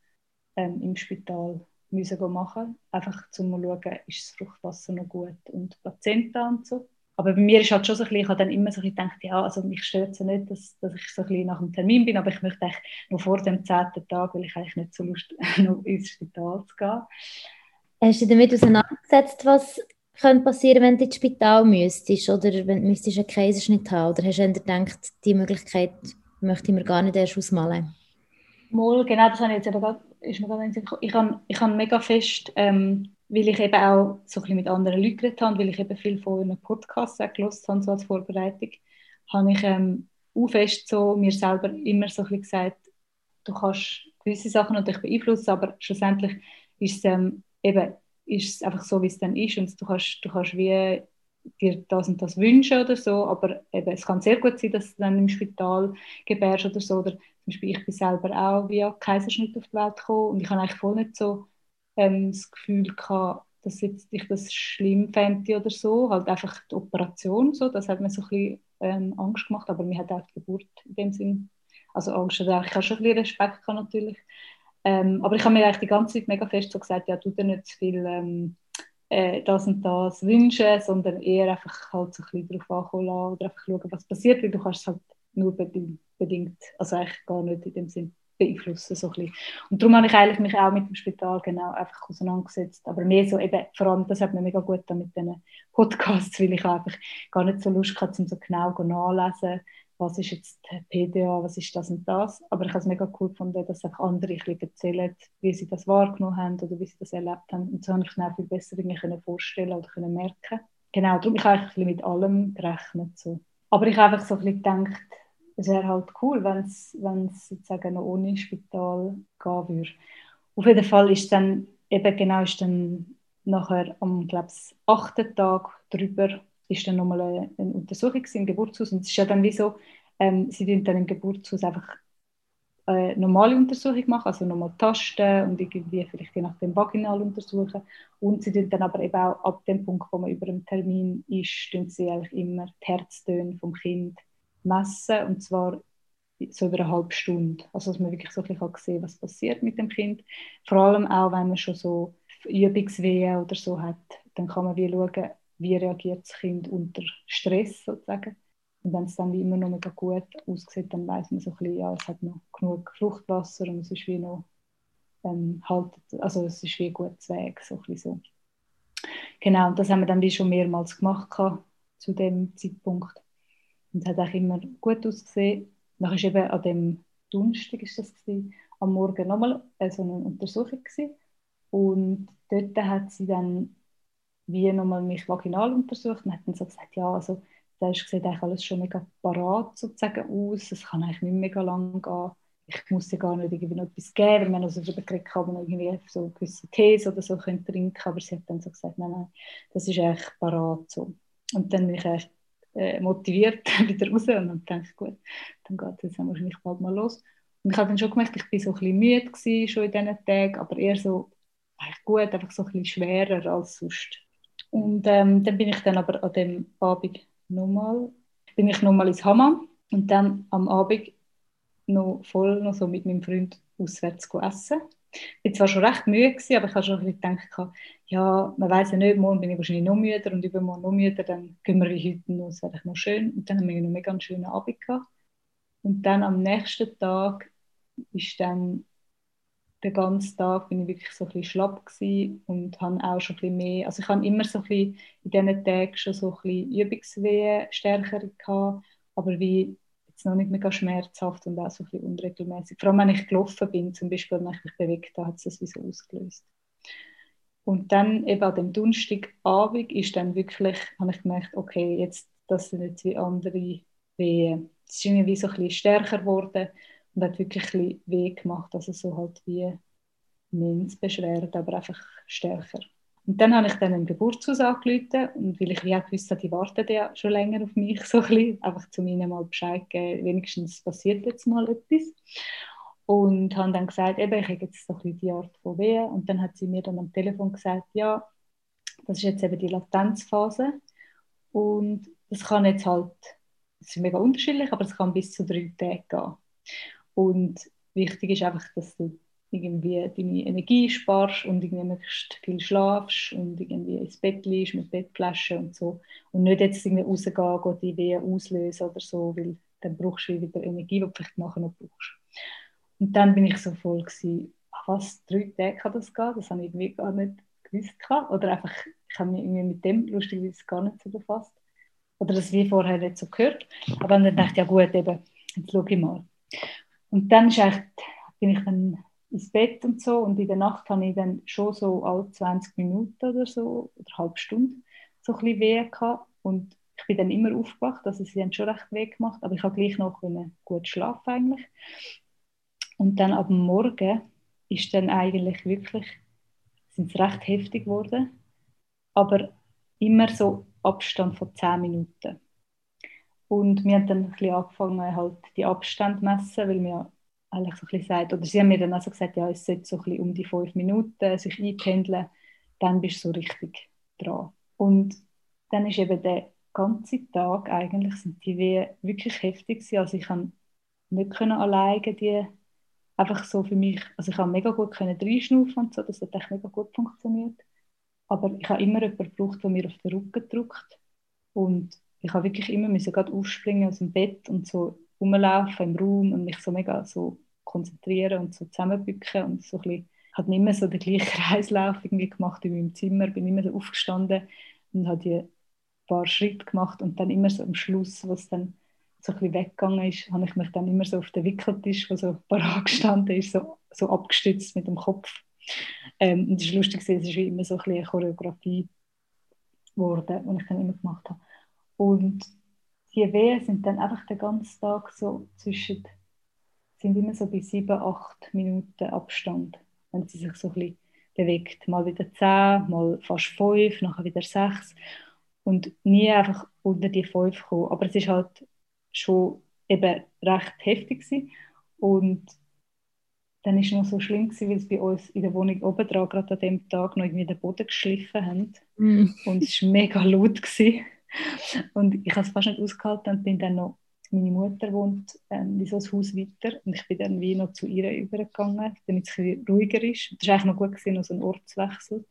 ähm, im Spital müssen machen einfach um zu schauen, ist das Fruchtwasser noch gut und Plazenta und so. Aber bei mir ist halt schon so ein bisschen, ich habe dann immer so ein gedacht, ja, also mich stört es ja nicht, dass, dass ich so ein bisschen nach dem Termin bin, aber ich möchte eigentlich noch vor dem zehnten Tag, weil ich eigentlich nicht so Lust <laughs> noch ins Spital zu gehen. Hast du damit auseinandergesetzt, was könnte passieren, wenn du ins Spital müsstest oder wenn du müsstest einen Kaiserschnitt haben? Oder hast du gedacht, die Möglichkeit möchte ich mir gar nicht erst ausmalen? Mal, genau, das habe ich jetzt eben grad, ist mir gerade ich habe, ich habe mega fest, ähm, weil ich eben auch so ein bisschen mit anderen Leuten geredet habe, weil ich eben viel von einem Podcast auch habe, so als Vorbereitung, habe ich ähm, auch fest so mir selber immer so ein bisschen gesagt, du kannst gewisse Sachen natürlich beeinflussen, aber schlussendlich ist es ähm, eben ist es einfach so, wie es dann ist und du kannst, du kannst wie dir das und das wünschen oder so, aber eben, es kann sehr gut sein, dass du dann im Spital gebärst oder so, oder zum Beispiel ich bin selber auch via Kaiserschnitt auf die Welt gekommen und ich habe eigentlich voll nicht so ähm, das Gefühl gehabt, dass jetzt ich das schlimm fände oder so, halt einfach die Operation so, das hat mir so ein bisschen ähm, Angst gemacht, aber mir hat auch die Geburt in dem Sinn, also Angst, also ich habe schon ein bisschen Respekt gehabt natürlich, ähm, aber ich habe mir eigentlich die ganze Zeit mega fest so gesagt, ja, tu dir nicht zu viel ähm, äh, das und das wünschen, sondern eher einfach halt so ein bisschen darauf ankommen lassen oder einfach schauen, was passiert, weil du kannst es halt nur bedingt, also eigentlich gar nicht in dem Sinn beeinflussen. So ein Und darum habe ich eigentlich mich auch mit dem Spital genau einfach auseinandergesetzt. Aber mehr so eben, vor allem, das hat mir mega gut mit diesen Podcasts, <laughs> weil ich einfach gar nicht so Lust hatte, um so genau nachlesen, was ist jetzt PDA, was ist das und das. Aber ich habe es mega cool gefunden, dass auch andere ein erzählen, wie sie das wahrgenommen haben oder wie sie das erlebt haben. Und so habe ich mir viel besser können vorstellen oder können merken. Genau, darum habe ich ein mit allem gerechnet. So. Aber ich habe einfach so ein bisschen gedacht, es wäre halt cool, wenn es sozusagen noch ohne Spital gehen würde. Auf jeden Fall ist dann eben genau ist dann nachher am glaube achten Tag drüber ist dann nochmal eine, eine Untersuchung im Geburtshaus und es ist ja dann wie so, ähm, sie tun dann im Geburtshaus einfach eine normale Untersuchung machen, also nochmal tasten und irgendwie vielleicht je nachdem vaginal untersuchen und sie tun dann aber eben auch ab dem Punkt, wo man über dem Termin ist, sie eigentlich immer die Herztöne vom Kind messen und zwar so über eine halbe Stunde. Also dass man wirklich so ein bisschen sehen kann, was passiert mit dem Kind. Vor allem auch, wenn man schon so Übungswehen oder so hat, dann kann man wie schauen, wie reagiert das Kind unter Stress sozusagen. Und wenn es dann immer noch mega gut aussieht, dann weiß man so ein bisschen, ja, es hat noch genug Fruchtwasser und es ist wie noch ähm, haltet, also es ist wie gutes Weg, so ein bisschen so. Genau, und das haben wir dann wie schon mehrmals gemacht zu dem Zeitpunkt. Und hat auch immer gut ausgesehen. Dann ist eben an dem Donnerstag ist das gewesen, am Morgen nochmal äh, so eine Untersuchung gewesen. und dort hat sie dann wie nochmal mich vaginal untersucht und hat dann so gesagt, ja, also ist sieht alles schon mega parat sozusagen aus, es kann eigentlich nicht mega lang gehen. Ich muss ja gar nicht irgendwie noch etwas geben, wenn man also darüber geredet kann, man irgendwie so gewisse Tees oder so trinken aber sie hat dann so gesagt, nein, nein, das ist eigentlich parat so. Und dann bin ich äh, motiviert <laughs> wieder raus und dann ich, gut, dann geht es dann wahrscheinlich bald mal los. Und ich habe dann schon gemerkt, ich war so ein bisschen müde gewesen, schon in diesen Tagen, aber eher so eigentlich gut, einfach so ein bisschen schwerer als sonst. Und ähm, dann bin ich dann aber an dem Abend nochmal, bin ich nochmal ins Hammam und dann am Abend noch voll noch so mit meinem Freund auswärts essen. Ich war zwar schon recht müde, gewesen, aber ich habe schon ein bisschen gedacht, ja, man weiß ja nicht, morgen bin ich wahrscheinlich noch müder und übermorgen noch müder, dann gehen wir heute noch, das wäre noch schön. Und dann haben wir noch einen mega schönen Abend gehabt. Und dann am nächsten Tag ist dann den ganzen Tag bin ich wirklich so ein bisschen schlapp und habe auch schon ein bisschen mehr, also ich habe immer so ein bisschen in diesen Tagen schon so ein bisschen Übungswehen stärker gehabt, aber wie jetzt noch nicht mega schmerzhaft und auch so ein bisschen unregelmäßig. Vor allem, wenn ich gelaufen bin, zum Beispiel, wenn ich mich bewegt habe, hat es das wie so ausgelöst. Und dann eben an dem Donnerstagabend ist dann wirklich, habe ich gemerkt, okay, jetzt, das sind jetzt wie andere Wehen. Es ist irgendwie so ein bisschen stärker geworden und hat wirklich ein bisschen weh gemacht, also so halt wie Menzbeschwerden, aber einfach stärker. Und dann habe ich dann im Geburtshaus angerufen und weil ich ja gewusst die warten ja schon länger auf mich, <laughs> so ein bisschen, einfach zu ihnen mal Bescheid geben, wenigstens passiert jetzt mal etwas. Und habe dann gesagt, eben, ich habe jetzt so ein bisschen die Art von Wehen. Und dann hat sie mir dann am Telefon gesagt, ja, das ist jetzt eben die Latenzphase. Und das kann jetzt halt, das ist mega unterschiedlich, aber es kann bis zu drei Tage gehen. Und wichtig ist einfach, dass du irgendwie deine Energie sparst und irgendwie möglichst viel schlafst und irgendwie ins Bett liegst mit Bettflaschen und so. Und nicht jetzt irgendwie rausgehen und die Wehen auslösen oder so, weil dann brauchst du wieder Energie, die du vielleicht nachher noch brauchst. Und dann bin ich so voll gewesen, ach was, drei Tage kann das gehen? Das habe ich irgendwie gar nicht gewusst. Oder einfach, ich habe mich irgendwie mit dem lustigerweise gar nicht so befasst. Oder das wie vorher nicht so gehört. Aber dann dachte ich, ja gut, eben, jetzt schaue ich mal. Und dann ist bin ich dann ins Bett und so und in der Nacht habe ich dann schon so alle 20 Minuten oder so, oder eine halbe Stunde, so ein bisschen weh gehabt. Und ich bin dann immer aufgewacht, also sie haben schon recht weh gemacht, aber ich habe gleich noch gut schlafen eigentlich. Und dann ab Morgen ist dann eigentlich wirklich, sind es recht heftig geworden, aber immer so Abstand von 10 Minuten. Und wir haben dann ein bisschen angefangen, halt die Abstände zu messen, weil wir eigentlich so ein bisschen sagt, oder sie haben mir dann also gesagt, ja, es sollte so ein bisschen um die fünf Minuten sich einpendeln, dann bist du so richtig dran. Und dann ist eben der ganze Tag eigentlich, sind die Wehen wirklich heftig gewesen. Also ich kann nicht können alleine die einfach so für mich, also ich habe mega gut können reinschnaufen und so, das hat echt mega gut funktioniert. Aber ich habe immer jemanden gebraucht, der mir auf den Rücken drückt und ich habe wirklich immer müssen gerade aufspringen aus dem Bett und so rumlaufen im Raum und mich so mega so konzentrieren und so zusammenbücken und so ein bisschen, habe nicht mehr so den gleichen <laughs> Kreislauf irgendwie gemacht in meinem Zimmer, bin immer so aufgestanden und habe die paar Schritte gemacht und dann immer so am Schluss, was dann so ein bisschen weggegangen ist, habe ich mich dann immer so auf den Wickeltisch, wo so parat <laughs> gestanden ist, so, so abgestützt mit dem Kopf. Ähm, und es ist lustig, es ist wie immer so ein bisschen eine Choreografie geworden, die ich dann immer gemacht habe. Und die Wehen sind dann einfach den ganzen Tag so zwischen, sind immer so bei sieben, acht Minuten Abstand, wenn sie sich so ein bisschen bewegt. Mal wieder zehn, mal fast fünf, nachher wieder sechs. Und nie einfach unter die fünf kommen. Aber es ist halt schon eben recht heftig gewesen. Und dann war es noch so schlimm gewesen, weil es bei uns in der Wohnung oben dran gerade an dem Tag noch irgendwie den Boden geschliffen haben. Mm. Und es war mega laut. Gewesen. Und ich habe es fast nicht ausgehalten und bin dann noch, meine Mutter wohnt ähm, wie so ein Haus weiter und ich bin dann wie noch zu ihr übergegangen, damit es ein ruhiger ist. Das war eigentlich noch gut, gewesen, noch so ein Ortswechsel.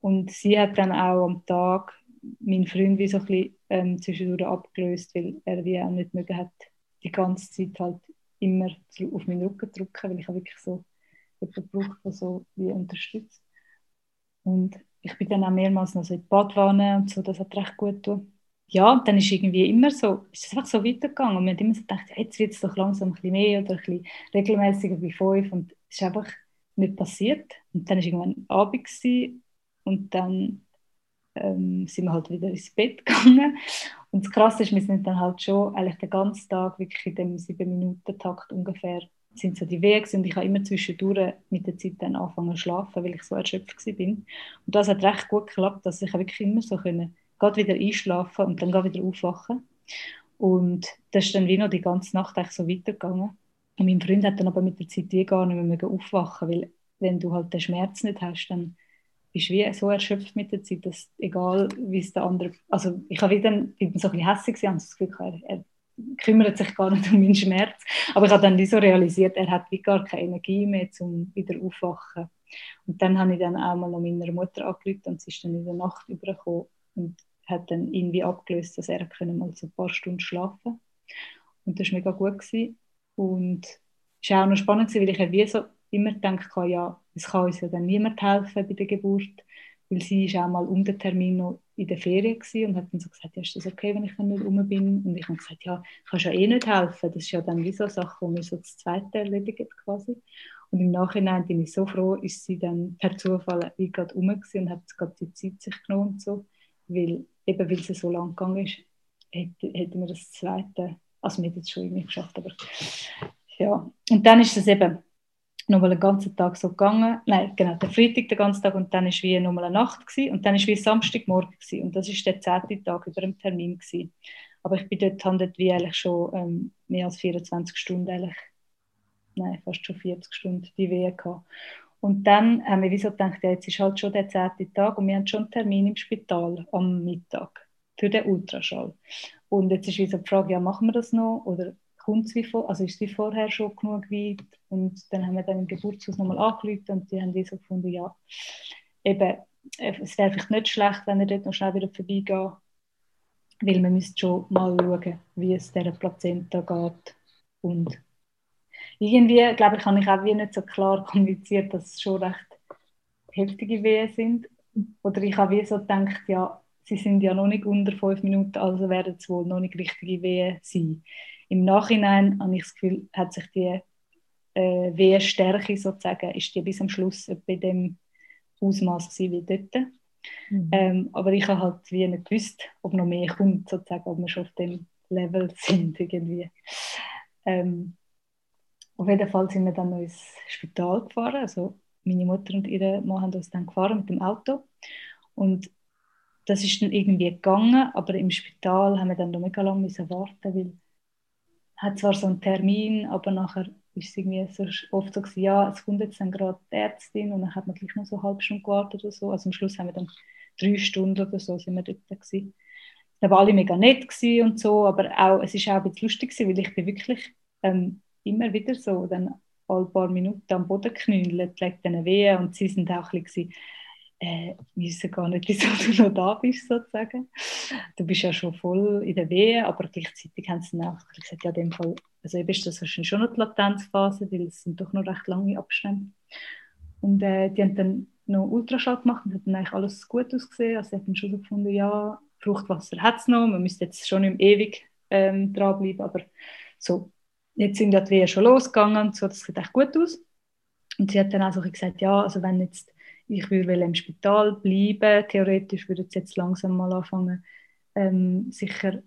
Und sie hat dann auch am Tag meinen Freund wie so ein bisschen ähm, zwischendurch abgelöst, weil er wie auch nicht mögen hat, die ganze Zeit halt immer auf meinen Rücken drücken, weil ich habe wirklich so jemanden gebraucht, der so wie unterstützt. Und ich bin dann auch mehrmals noch so in die Badwanne und so, das hat recht gut getan. Ja, dann ist irgendwie immer so, ist es einfach so weitergegangen. Und man hat immer so gedacht, jetzt wird es doch langsam ein bisschen mehr oder ein bisschen regelmäßiger wie fünf. Und es ist einfach nicht passiert. Und dann war irgendwann Abend und dann ähm, sind wir halt wieder ins Bett <laughs> gegangen. Und das Krasse ist, wir sind dann halt schon eigentlich den ganzen Tag wirklich in dem sieben Minuten Takt ungefähr sind so die Wege und ich habe immer zwischendurch mit der Zeit dann angefangen zu schlafen, weil ich so erschöpft war. Und das hat recht gut geklappt, dass ich wirklich immer so können, gerade wieder einschlafen und dann wieder aufwachen. Und das ist dann wie noch die ganze Nacht eigentlich so weitergegangen. Und mein Freund hat dann aber mit der Zeit die gar nicht mehr aufwachen weil wenn du halt den Schmerz nicht hast, dann bist du wie so erschöpft mit der Zeit, dass egal wie es der andere, also ich habe wieder, bin so ein bisschen hässlich und das Gefühl, er, er kümmert sich gar nicht um meinen Schmerz, aber ich habe dann so realisiert, er hat wie gar keine Energie mehr, um wieder aufwachen. Und dann habe ich dann auch mal noch meiner Mutter angerufen und sie ist dann in der Nacht übergekommen und hat dann irgendwie abgelöst, dass er mal so ein paar Stunden schlafen Und das war mega gut. Gewesen. Und es war auch noch spannend, weil ich wie so immer gedacht habe, ja, es kann uns ja dann niemand helfen bei der Geburt, weil sie ist auch mal um den Termin noch in der Ferien und hat dann so gesagt, ja, ist das okay, wenn ich dann nicht rum bin? Und ich habe gesagt, ja, kannst ja eh nicht helfen, das ist ja dann wie so eine Sache, die wir so das Zweite erledigen quasi. Und im Nachhinein bin ich so froh, ist sie dann per Zufall wie gerade rum und hat gerade die Zeit sich genommen und so, weil eben weil es so lang gegangen ist, hätten hätte wir das Zweite, also wir hätten es schon irgendwie geschafft, aber ja. Und dann ist es eben nochmal den ganzen Tag so gegangen. Nein, genau, der Freitag den ganzen Tag und dann war wie nochmal eine Nacht gewesen, und dann war wie Samstagmorgen gewesen, und das war der zehnte Tag über dem Termin gewesen. Aber ich bin dort, habe dort wie eigentlich schon ähm, mehr als 24 Stunden eigentlich, nein, fast schon 40 Stunden die Wehe gehabt. Und dann haben wir wie so gedacht, ja, jetzt ist halt schon der zehnte Tag und wir haben schon einen Termin im Spital am Mittag für den Ultraschall. Und jetzt ist wie so die Frage, ja, machen wir das noch oder kommt wie vor, also ist sie vorher schon genug weit und dann haben wir dann im Geburtshaus nochmal angerufen und die haben wie so gefunden, ja, eben, äh, es wäre vielleicht nicht schlecht, wenn er dort noch schnell wieder vorbeigeht, weil man müsste schon mal schauen, wie es dieser Plazenta geht und irgendwie, glaube ich, habe ich auch wie nicht so klar <laughs> kommuniziert, dass es schon recht heftige Wehen sind. Oder ich habe wie so gedacht, ja, sie sind ja noch nicht unter fünf Minuten, also werden es wohl noch nicht richtige Wehen sein im Nachhinein habe ich das Gefühl, hat sich die äh, Wehenstärke sozusagen, ist die bis am Schluss bei dem Ausmaß wie dort. Mhm. Ähm, aber ich habe halt wie nicht gewusst, ob noch mehr kommt, sozusagen, ob wir schon auf dem Level <laughs> sind irgendwie. Ähm, auf jeden Fall sind wir dann ins Spital gefahren. Also meine Mutter und ihre Mann haben uns dann gefahren mit dem Auto. Und das ist dann irgendwie gegangen, aber im Spital haben wir dann noch mega lange warten, weil hat zwar so einen Termin, aber nachher ist es irgendwie so oft so gewesen, ja, es kommt jetzt dann gerade die Ärztin und dann hat man gleich noch so eine halbe Stunde gewartet oder so. Also am Schluss haben wir dann drei Stunden oder so sind wir dort gewesen. Da war alle mega nett und so, aber auch, es ist auch ein bisschen lustig gewesen, weil ich bin wirklich ähm, immer wieder so dann ein paar Minuten am Boden knüllt, legt dann weh und sie sind auch ein bisschen äh, wissen gar nicht, <laughs> wieso du noch da bist, sozusagen. Du bist ja schon voll in der Wehe, aber gleichzeitig haben sie dann auch gesagt, ja, in dem Fall, also eben ist das wahrscheinlich schon noch die Latenzphase, weil es sind doch noch recht lange Abstände. Und äh, die haben dann noch Ultraschall gemacht und hat dann eigentlich alles gut ausgesehen. Also sie haben schon so gefunden, ja, Fruchtwasser hat es noch, man müsste jetzt schon im ewig ähm, dranbleiben, aber so, jetzt sind die Wehen schon losgegangen und so, das sieht echt gut aus. Und sie hat dann auch so gesagt, ja, also wenn jetzt ich würde im Spital bleiben. Theoretisch würde ich jetzt langsam mal anfangen, ähm, sicher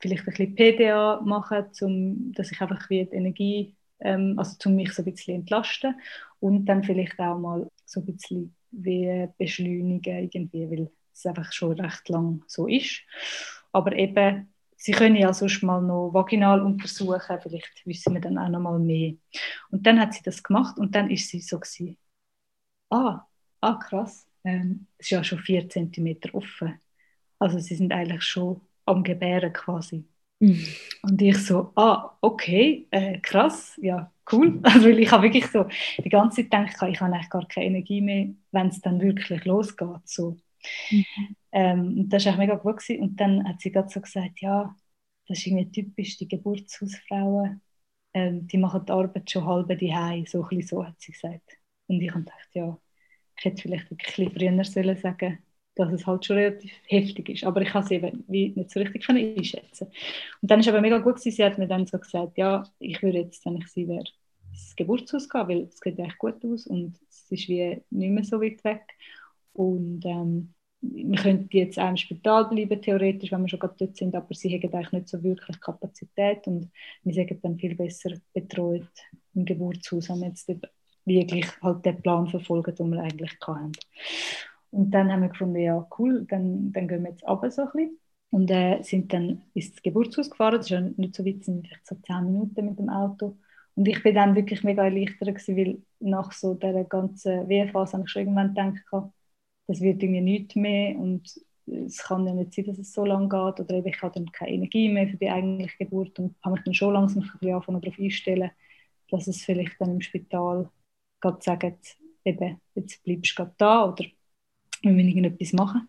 vielleicht ein bisschen PDA machen, um, dass ich einfach wie die Energie, ähm, also um mich so ein bisschen entlasten und dann vielleicht auch mal so ein bisschen wie beschleunigen irgendwie, weil es einfach schon recht lang so ist. Aber eben, sie können ja sonst mal noch vaginal untersuchen, vielleicht wissen wir dann auch noch mal mehr. Und dann hat sie das gemacht und dann ist sie so gewesen, ah, ah krass, ähm, es ist ja schon vier Zentimeter offen. Also sie sind eigentlich schon am Gebären quasi. Mhm. Und ich so, ah, okay, äh, krass, ja, cool. <laughs> Also ich habe wirklich so die ganze Zeit gedacht, ich habe eigentlich gar keine Energie mehr, wenn es dann wirklich losgeht. So. Mhm. Ähm, und das war echt mega gut. Gewesen. Und dann hat sie gerade so gesagt, ja, das ist irgendwie typisch, die Geburtshausfrauen, ähm, die machen die Arbeit schon halb die so so hat sie gesagt. Und ich habe gedacht, ja, ich hätte vielleicht wirklich früher sollen sagen dass es halt schon relativ heftig ist. Aber ich kann es eben nicht so richtig einschätzen. Und dann ist aber mega gut gewesen, sie hat mir dann so gesagt, ja, ich würde jetzt, wenn ich sie wäre, ins Geburtshaus gehen, weil es sieht echt gut aus und es ist wie nicht mehr so weit weg. Und ähm, wir könnten jetzt auch im Spital bleiben, theoretisch, wenn wir schon gerade dort sind, aber sie haben eigentlich nicht so wirklich Kapazität und wir sind dann viel besser betreut im Geburtshaus, haben jetzt wirklich halt den Plan verfolgt, den wir eigentlich hatten. Und dann haben wir gefunden, ja cool, dann, dann gehen wir jetzt runter so ein bisschen. Und äh, sind dann ins Geburtshaus gefahren, das ist ja nicht so weit, sind vielleicht so zehn Minuten mit dem Auto. Und ich bin dann wirklich mega erleichtert gewesen, weil nach so dieser ganzen Wehrphase habe ich schon irgendwann gedacht, das wird irgendwie nichts mehr und es kann ja nicht sein, dass es so lange geht oder ich habe dann keine Energie mehr für die eigentliche Geburt und habe mich dann schon langsam ein bisschen darauf einstellen, dass es vielleicht dann im Spital gerade sagen, eben, jetzt bleibst du gerade da oder wir müssen irgendetwas machen.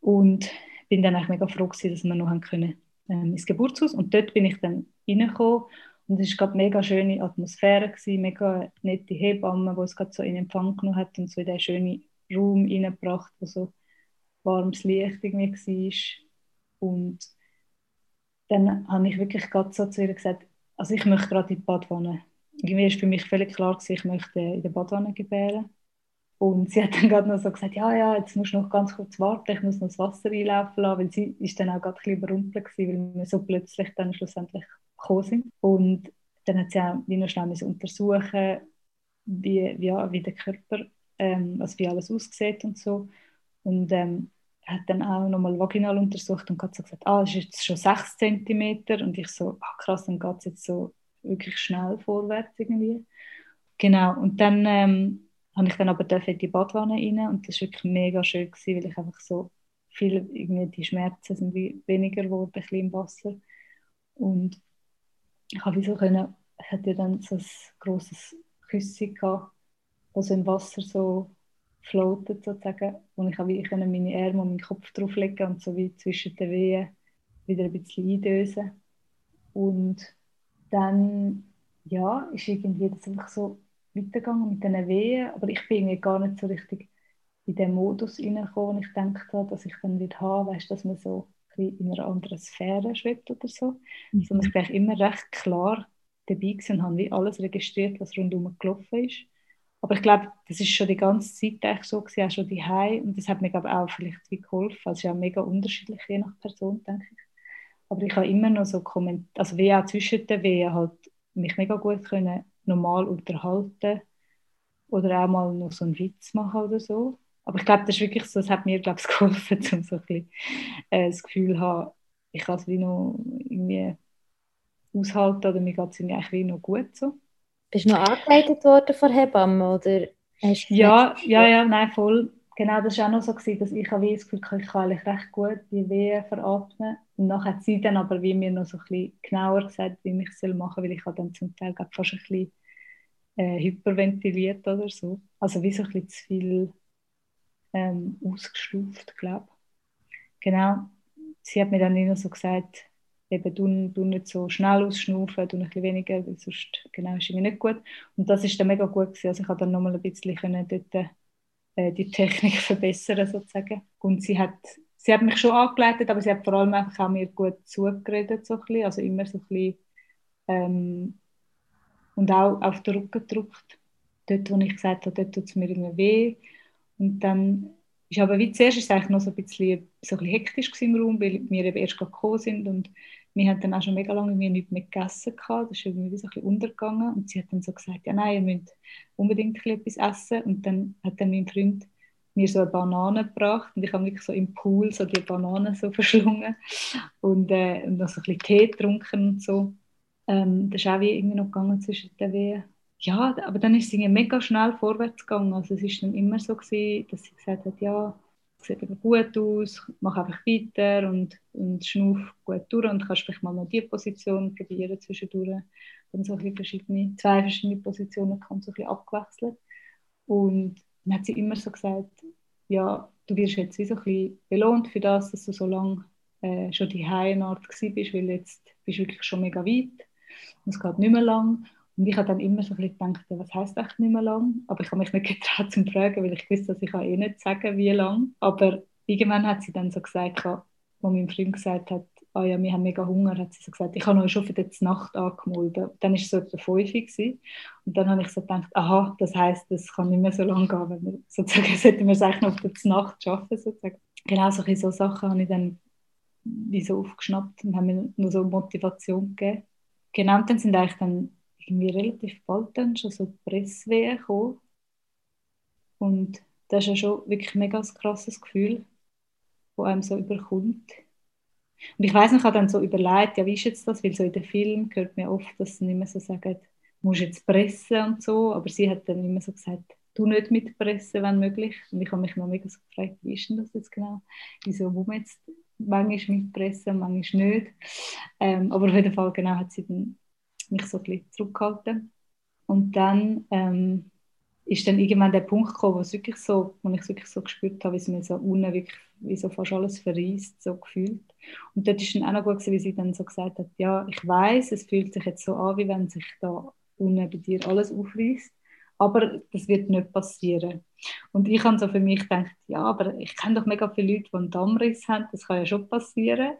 Und bin dann mega froh gewesen, dass wir noch haben können, ähm, ins Geburtshaus und dort bin ich dann reingekommen und es war gerade mega schöne Atmosphäre, gewesen, mega nette Hebamme, die es gerade so in Empfang genommen hat und so in diesen schönen Raum reingebracht, wo so warmes Licht irgendwie war. Und dann habe ich wirklich gerade so zu ihr gesagt, also ich möchte gerade in die Badwanne. Irgendwie war für mich völlig klar, gewesen, ich möchte in der Badwanne gebären. Und sie hat dann gerade noch so gesagt, ja, ja, jetzt musst du noch ganz kurz warten, ich muss noch das Wasser einlaufen lassen, weil sie ist dann auch gerade ein bisschen überrumpelt weil wir so plötzlich dann schlussendlich gekommen sind. Und dann hat sie auch wie noch schnell untersuchen, wie, ja, wie der Körper ähm, also wie alles aussieht und so. Und ähm, hat dann auch nochmal vaginal untersucht und hat so gesagt, ah, das ist jetzt schon 6 cm. Und ich so, ah, krass, dann geht es jetzt so wirklich schnell vorwärts irgendwie. Genau, und dann ähm, habe ich dann aber in die Badwanne rein und das war wirklich mega schön, gewesen, weil ich einfach so viel, irgendwie die Schmerzen sind weniger geworden, ein bisschen im Wasser. Und ich habe so können, ich hatte dann so ein grosses Küsschen gehabt wo so im Wasser so floatet sozusagen. Und ich konnte meine Arme und meinen Kopf drauflegen und so wie zwischen den Wehen wieder ein bisschen eindösen. Und dann, ja, ist irgendwie das einfach so weitergegangen mit diesen Wehen. Aber ich bin irgendwie gar nicht so richtig in den Modus reingekommen, ich dachte, dass ich dann wieder habe, weißt, dass man so in einer anderen Sphäre schwebt oder so. Mhm. Sondern ich war immer recht klar dabei und habe wie alles registriert, was rundherum gelaufen ist. Aber ich glaube, das ist schon die ganze Zeit eigentlich so gewesen, auch schon die und das hat mir glaube auch vielleicht wie geholfen. Also es ist ja mega unterschiedlich je nach Person, denke ich. Aber ich habe immer noch so Kommentare, also wie auch zwischen den Wehen halt mich mega gut können normal unterhalten oder auch mal noch so einen Witz machen oder so. Aber ich glaube, das ist wirklich so, das hat mir glaube ich <laughs> geholfen, um so ein bisschen äh, das Gefühl zu haben, ich kann es wie noch irgendwie aushalten oder mir geht es eigentlich wie noch gut so. Bist du noch angeleitet worden von Hebammen oder ja, ja, ja, nein, voll. Genau, das war auch noch so, dass ich das Gefühl hatte, ich kann eigentlich recht gut die Wehen veratmen. Und nachher hat sie dann aber wie mir noch so ein bisschen genauer gesagt, wie ich es machen soll, weil ich dann zum Teil fast ein bisschen äh, hyperventiliert oder so. Also wie so ein bisschen zu viel ähm, ausgestuft, glaube ich. Genau. Sie hat mir dann immer so gesagt, eben du, du nicht so schnell ausschnaufen, du ein bisschen weniger, weil sonst genau ist irgendwie nicht gut. Und das ist dann mega gut gewesen. Also ich habe dann nochmal ein bisschen dort, die Technik <laughs> verbessern sozusagen. Und sie hat, sie hat mich schon angeleitet, aber sie hat vor allem einfach auch mir gut zugeredet, so ein also immer so ein bisschen, ähm, und auch auf den Rücken gedrückt. Dort, wo ich gesagt habe, dort tut es mir irgendwie weh. Und dann ist aber wie zuerst ist es eigentlich noch so ein bisschen, so ein bisschen hektisch im Raum, weil wir eben erst gekommen sind und wir haben dann auch schon mega lange nichts mehr gegessen gehabt. Das ist irgendwie so ein bisschen untergegangen und sie hat dann so gesagt, ja nein, ihr müsst unbedingt etwas essen und dann hat dann mein Freund mir so eine Banane gebracht und ich habe wirklich so im Pool so die Banane so <laughs> verschlungen und, äh, und noch so ein bisschen Tee getrunken und so. Ähm, das ist auch wie irgendwie noch gegangen zwischen den Wehen ja, aber dann ist sie mega schnell vorwärts gegangen. Also es ist dann immer so gewesen, dass sie gesagt hat, ja, sieht aber gut aus, mach einfach weiter und, und schnuff gut durch und kannst vielleicht mal noch die Position probieren zwischendurch. Dann so ein verschiedene, zwei verschiedene Positionen kann so ein bisschen abgewechselt. Und dann hat sie immer so gesagt, ja, du wirst jetzt wie so ein bisschen belohnt für das, dass du so lange äh, schon die Heienart bist, weil jetzt bist du wirklich schon mega weit. Und es geht nicht mehr lang. Und ich habe dann immer so ein bisschen gedacht, was heisst echt nicht mehr lang? Aber ich habe mich nicht <laughs> getraut zu fragen, weil ich wusste, dass ich eh nicht sagen wie lang. Aber irgendwann hat sie dann so gesagt, wo mein Freund gesagt hat, oh ja, wir haben mega Hunger, hat sie so gesagt, ich habe euch schon für die Nacht angemeldet. Dann war es so der 5 gewesen. und dann habe ich so gedacht, aha, das heisst, das kann nicht mehr so lange gehen, wenn wir <laughs> sozusagen, sollten wir es eigentlich noch für die Nacht schaffen, sozusagen. Genau solche so Sachen habe ich dann wie so aufgeschnappt und haben mir nur so Motivation gegeben. Genau, dann sind eigentlich dann irgendwie relativ bald dann schon so Presswehen gekommen. Und das ist ja schon wirklich ein mega krasses Gefühl, das einem so überkommt. Und ich weiß noch, ich habe dann so überlegt, ja, wie ist jetzt das? Weil so in den Filmen hört man oft, dass sie nicht mehr so sagen, musst jetzt pressen und so. Aber sie hat dann immer so gesagt, du nicht mitpressen, wenn möglich. Und ich habe mich noch mega so gefragt, wie ist denn das jetzt genau? Wieso muss man jetzt manchmal mitpressen, manchmal nicht? Ähm, aber auf jeden Fall genau hat sie dann mich so ein bisschen zurückgehalten. Und dann ähm, ist dann irgendwann der Punkt gekommen, wo, es wirklich so, wo ich es wirklich so gespürt habe, wie es mir so unten wirklich, wie so fast alles verreist, so gefühlt. Und dort ist dann auch noch gut gewesen, wie sie dann so gesagt hat, ja, ich weiß, es fühlt sich jetzt so an, wie wenn sich da unten bei dir alles aufreißt, aber das wird nicht passieren. Und ich habe so für mich gedacht, ja, aber ich kenne doch mega viele Leute, die einen Dammriss haben, das kann ja schon passieren.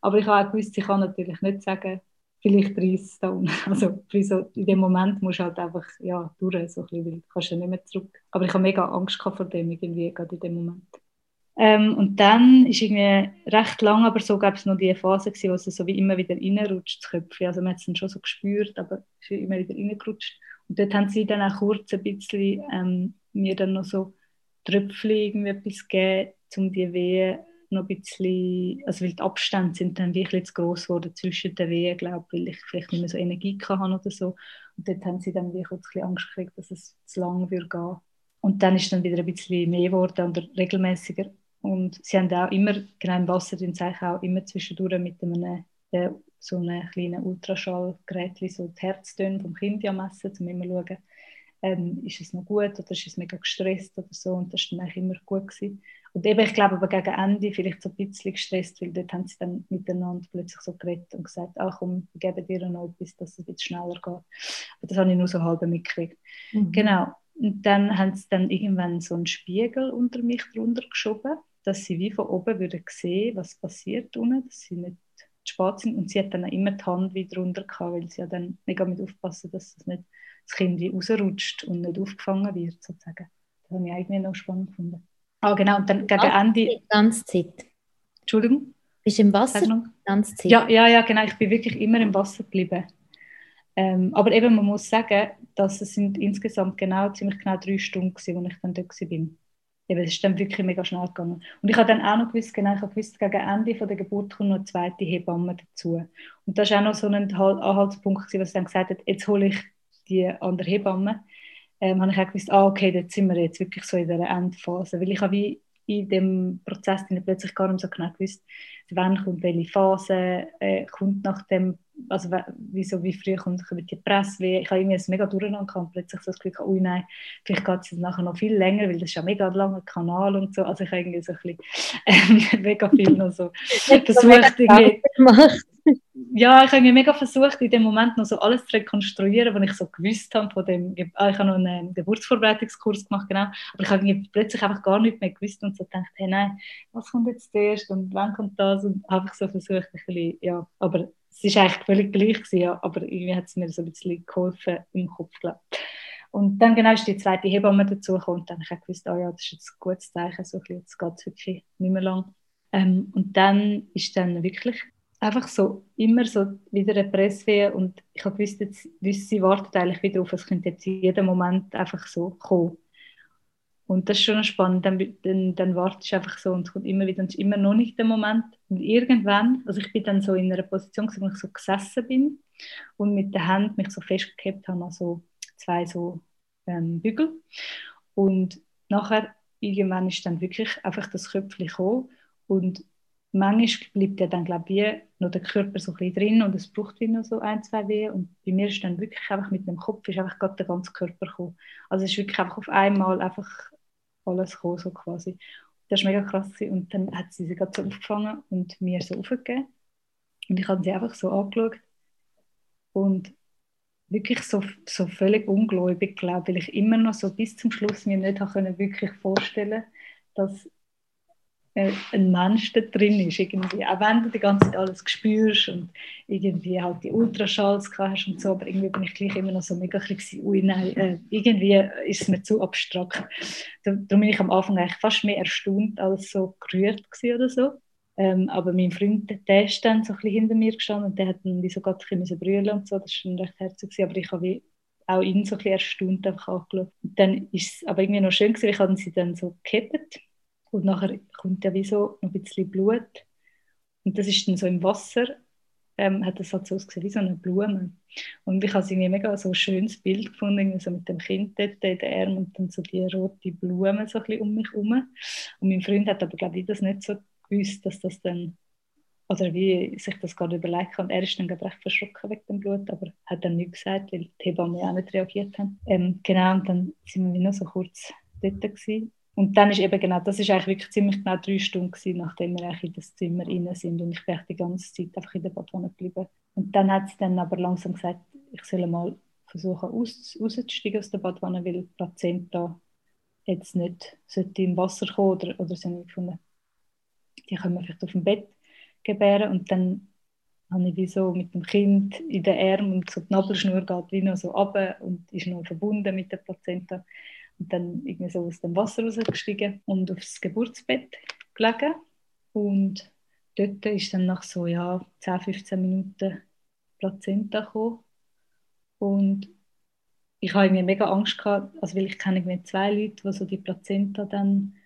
Aber ich habe auch gewusst, ich kann natürlich nicht sagen, vielleicht 30 da unten. <laughs> Also so, in dem Moment musst du halt einfach ja, durch, so ein bisschen, weil du kannst ja nicht mehr zurück. Aber ich habe mega Angst vor dem irgendwie, gerade in dem Moment. Ähm, und dann ist irgendwie recht lang, aber so gab es noch die Phase, gewesen, wo es so wie immer wieder reinrutscht, das Köpfchen. Also man hat es dann schon so gespürt, aber es ist immer wieder reingerutscht. Und dort haben sie dann auch kurz ein bisschen ähm, mir dann noch so Tröpfchen irgendwie etwas gegeben, um die Wehen noch ein bisschen, also weil die Abstände sind dann wirklich zu gross geworden zwischen den Wehen, glaube weil ich vielleicht nicht mehr so Energie hatte oder so. Und dort haben sie dann wirklich ein bisschen Angst gekriegt, dass es zu lang würde gehen. Und dann ist dann wieder ein bisschen mehr geworden und regelmäßiger. Und sie haben auch immer, genau im Wasser, den Zeichen auch immer zwischendurch mit einem äh, so einem kleinen Ultraschallgerät, so die Herztöne vom Kind messen, um immer zu schauen, ähm, ist es noch gut oder ist es mega gestresst oder so. Und das war dann eigentlich immer gut. Gewesen. Und eben, ich glaube aber gegen Ende vielleicht so ein bisschen gestresst, weil dort haben sie dann miteinander plötzlich so geredet und gesagt, ach komm, wir geben dir noch etwas, dass es ein bisschen schneller geht. Aber das habe ich nur so halb mitgekriegt. Mhm. Genau. Und dann haben sie dann irgendwann so einen Spiegel unter mich drunter geschoben, dass sie wie von oben würden sehen, was passiert unten, dass sie nicht zu spät sind. Und sie hat dann auch immer die Hand wieder drunter gehabt, weil sie ja dann mega mit aufpassen, dass das nicht das Kind wie rausrutscht und nicht aufgefangen wird, sozusagen. Das habe ich eigentlich noch spannend gefunden. Ah, genau, und dann gegen Ende... Die ganze Zeit? Entschuldigung? Bist du im Wasser Zeit? Ja, ja, ja, genau, ich bin wirklich immer im Wasser geblieben. Ähm, aber eben, man muss sagen, dass es sind insgesamt genau, ziemlich genau drei Stunden waren, als ich dann dort war. Eben, es ist dann wirklich mega schnell gegangen. Und ich habe dann auch noch gewusst, genau, ich habe gewusst, gegen Ende von der Geburt kommt noch eine zweite Hebamme dazu. Und das war auch noch so ein Anhaltspunkt, was sie dann gesagt hat, jetzt hole ich die andere Hebamme ähm, habe ich auch gewusst, ah, okay, jetzt sind wir jetzt wirklich so in der Endphase. Weil ich habe wie in dem Prozess plötzlich gar nicht so genau gewusst, wann kommt welche Phase, äh, kommt nach dem, also wie, so, wie früh kommt die Presse, wie, ich habe irgendwie das mega durcheinander und plötzlich so das Gefühl, oh nein, vielleicht geht es nachher noch viel länger, weil das ist ja ein mega langer Kanal und so, also ich habe irgendwie so ein bisschen äh, <laughs> mega viel noch so <laughs> versucht, irgendwie, gemacht. <laughs> Ja, ich habe mega versucht, in dem Moment noch so alles zu rekonstruieren, was ich so gewusst habe von dem, ah, ich habe noch einen Geburtsvorbereitungskurs gemacht, genau, aber ich habe plötzlich einfach gar nicht mehr gewusst und so gedacht, hey, nein, was kommt jetzt zuerst und wann kommt das und habe ich so versucht, ein bisschen, ja, aber es ist eigentlich völlig gleich gewesen, ja, aber irgendwie hat es mir so ein bisschen geholfen im Kopf, glaube Und dann genau ist die zweite Hebamme dazugekommen und dann habe ich gewusst, oh ja, das ist jetzt ein gutes Zeichen, so ein jetzt geht es wirklich nicht mehr lang. Ähm, und dann ist dann wirklich einfach so immer so wieder eine Presswehe und ich habe gewusst, jetzt, sie wartet eigentlich wieder auf, es könnte jetzt jeden Moment einfach so kommen. Und das ist schon spannend, dann, dann, dann wartest du einfach so und es kommt immer wieder, und es ist immer noch nicht der Moment. Und irgendwann, also ich bin dann so in einer Position, wo ich so gesessen bin und mit der Hand mich so festgehabt habe, also zwei so ähm, Bügel. Und nachher, irgendwann ist dann wirklich einfach das Köpfchen gekommen und manchmal bleibt ja dann, glaube ich, noch der Körper so ein bisschen drin und es braucht wieder so ein, zwei Wehen. Und bei mir ist dann wirklich einfach mit dem Kopf ist einfach gerade der ganze Körper gekommen. Also es ist wirklich einfach auf einmal einfach alles gekommen, so quasi. Das war mega krass. Und dann hat sie sie so aufgefangen und mir so aufgegeben. Und ich habe sie einfach so angeschaut und wirklich so, so völlig ungläubig, glaube weil ich immer noch so bis zum Schluss mir nicht wirklich vorstellen dass ein Mensch da drin ist. Irgendwie. Auch wenn du die ganze Zeit alles spürst und irgendwie halt die Ultraschalls hast und so, aber irgendwie bin ich gleich immer noch so mega bisschen, ui nein, äh, irgendwie ist es mir zu abstrakt. Darum bin ich am Anfang eigentlich fast mehr erstaunt als so gerührt oder so. Ähm, aber mein Freund, der ist dann so ein bisschen hinter mir gestanden und der hat dann wie so gerade ein bisschen brüllen und so, das war schon recht herzig, aber ich habe auch ihn so ein bisschen erstaunt einfach angeschaut. Und dann ist es aber irgendwie noch schön gewesen, ich habe sie dann so gekettet und nachher kommt ja wie so ein bisschen Blut. Und das ist dann so im Wasser, ähm, hat das halt so ausgesehen wie so eine Blume. Und ich habe irgendwie mega so ein schönes Bild gefunden, so mit dem Kind dort in den Armen und dann so die rote Blume so ein bisschen um mich herum. Und mein Freund hat aber, glaube ich, das nicht so gewusst, dass das dann, oder wie sich das gerade überlegt kann. Er ist dann gerade recht verschrocken wegen dem Blut, aber hat dann nichts gesagt, weil die Hebammen auch nicht reagiert haben. Ähm, genau, und dann sind wir noch so kurz dort gewesen. Und dann ist eben genau, das ist eigentlich wirklich ziemlich genau drei Stunden gewesen, nachdem wir eigentlich in das Zimmer rein sind und ich bin die ganze Zeit einfach in der Badwanne geblieben. Und dann hat sie dann aber langsam gesagt, ich soll mal versuchen aus, rauszusteigen aus der Badwanne, weil die Plazenta jetzt nicht sollte im Wasser kommen oder, oder sie haben gefunden, die können wir vielleicht auf dem Bett gebären und dann habe ich wie so mit dem Kind in den Arm und so die Nabelschnur geht wie noch so runter und ist noch verbunden mit der Plazenta und dann irgendwie so aus dem Wasser rausgestiegen und aufs Geburtsbett gelegen. Und dort ist dann nach so ja, 10, 15 Minuten Plazenta gekommen. Und ich habe irgendwie mega Angst gehabt, also weil ich kenne irgendwie zwei Leute, wo so die Plazenta dann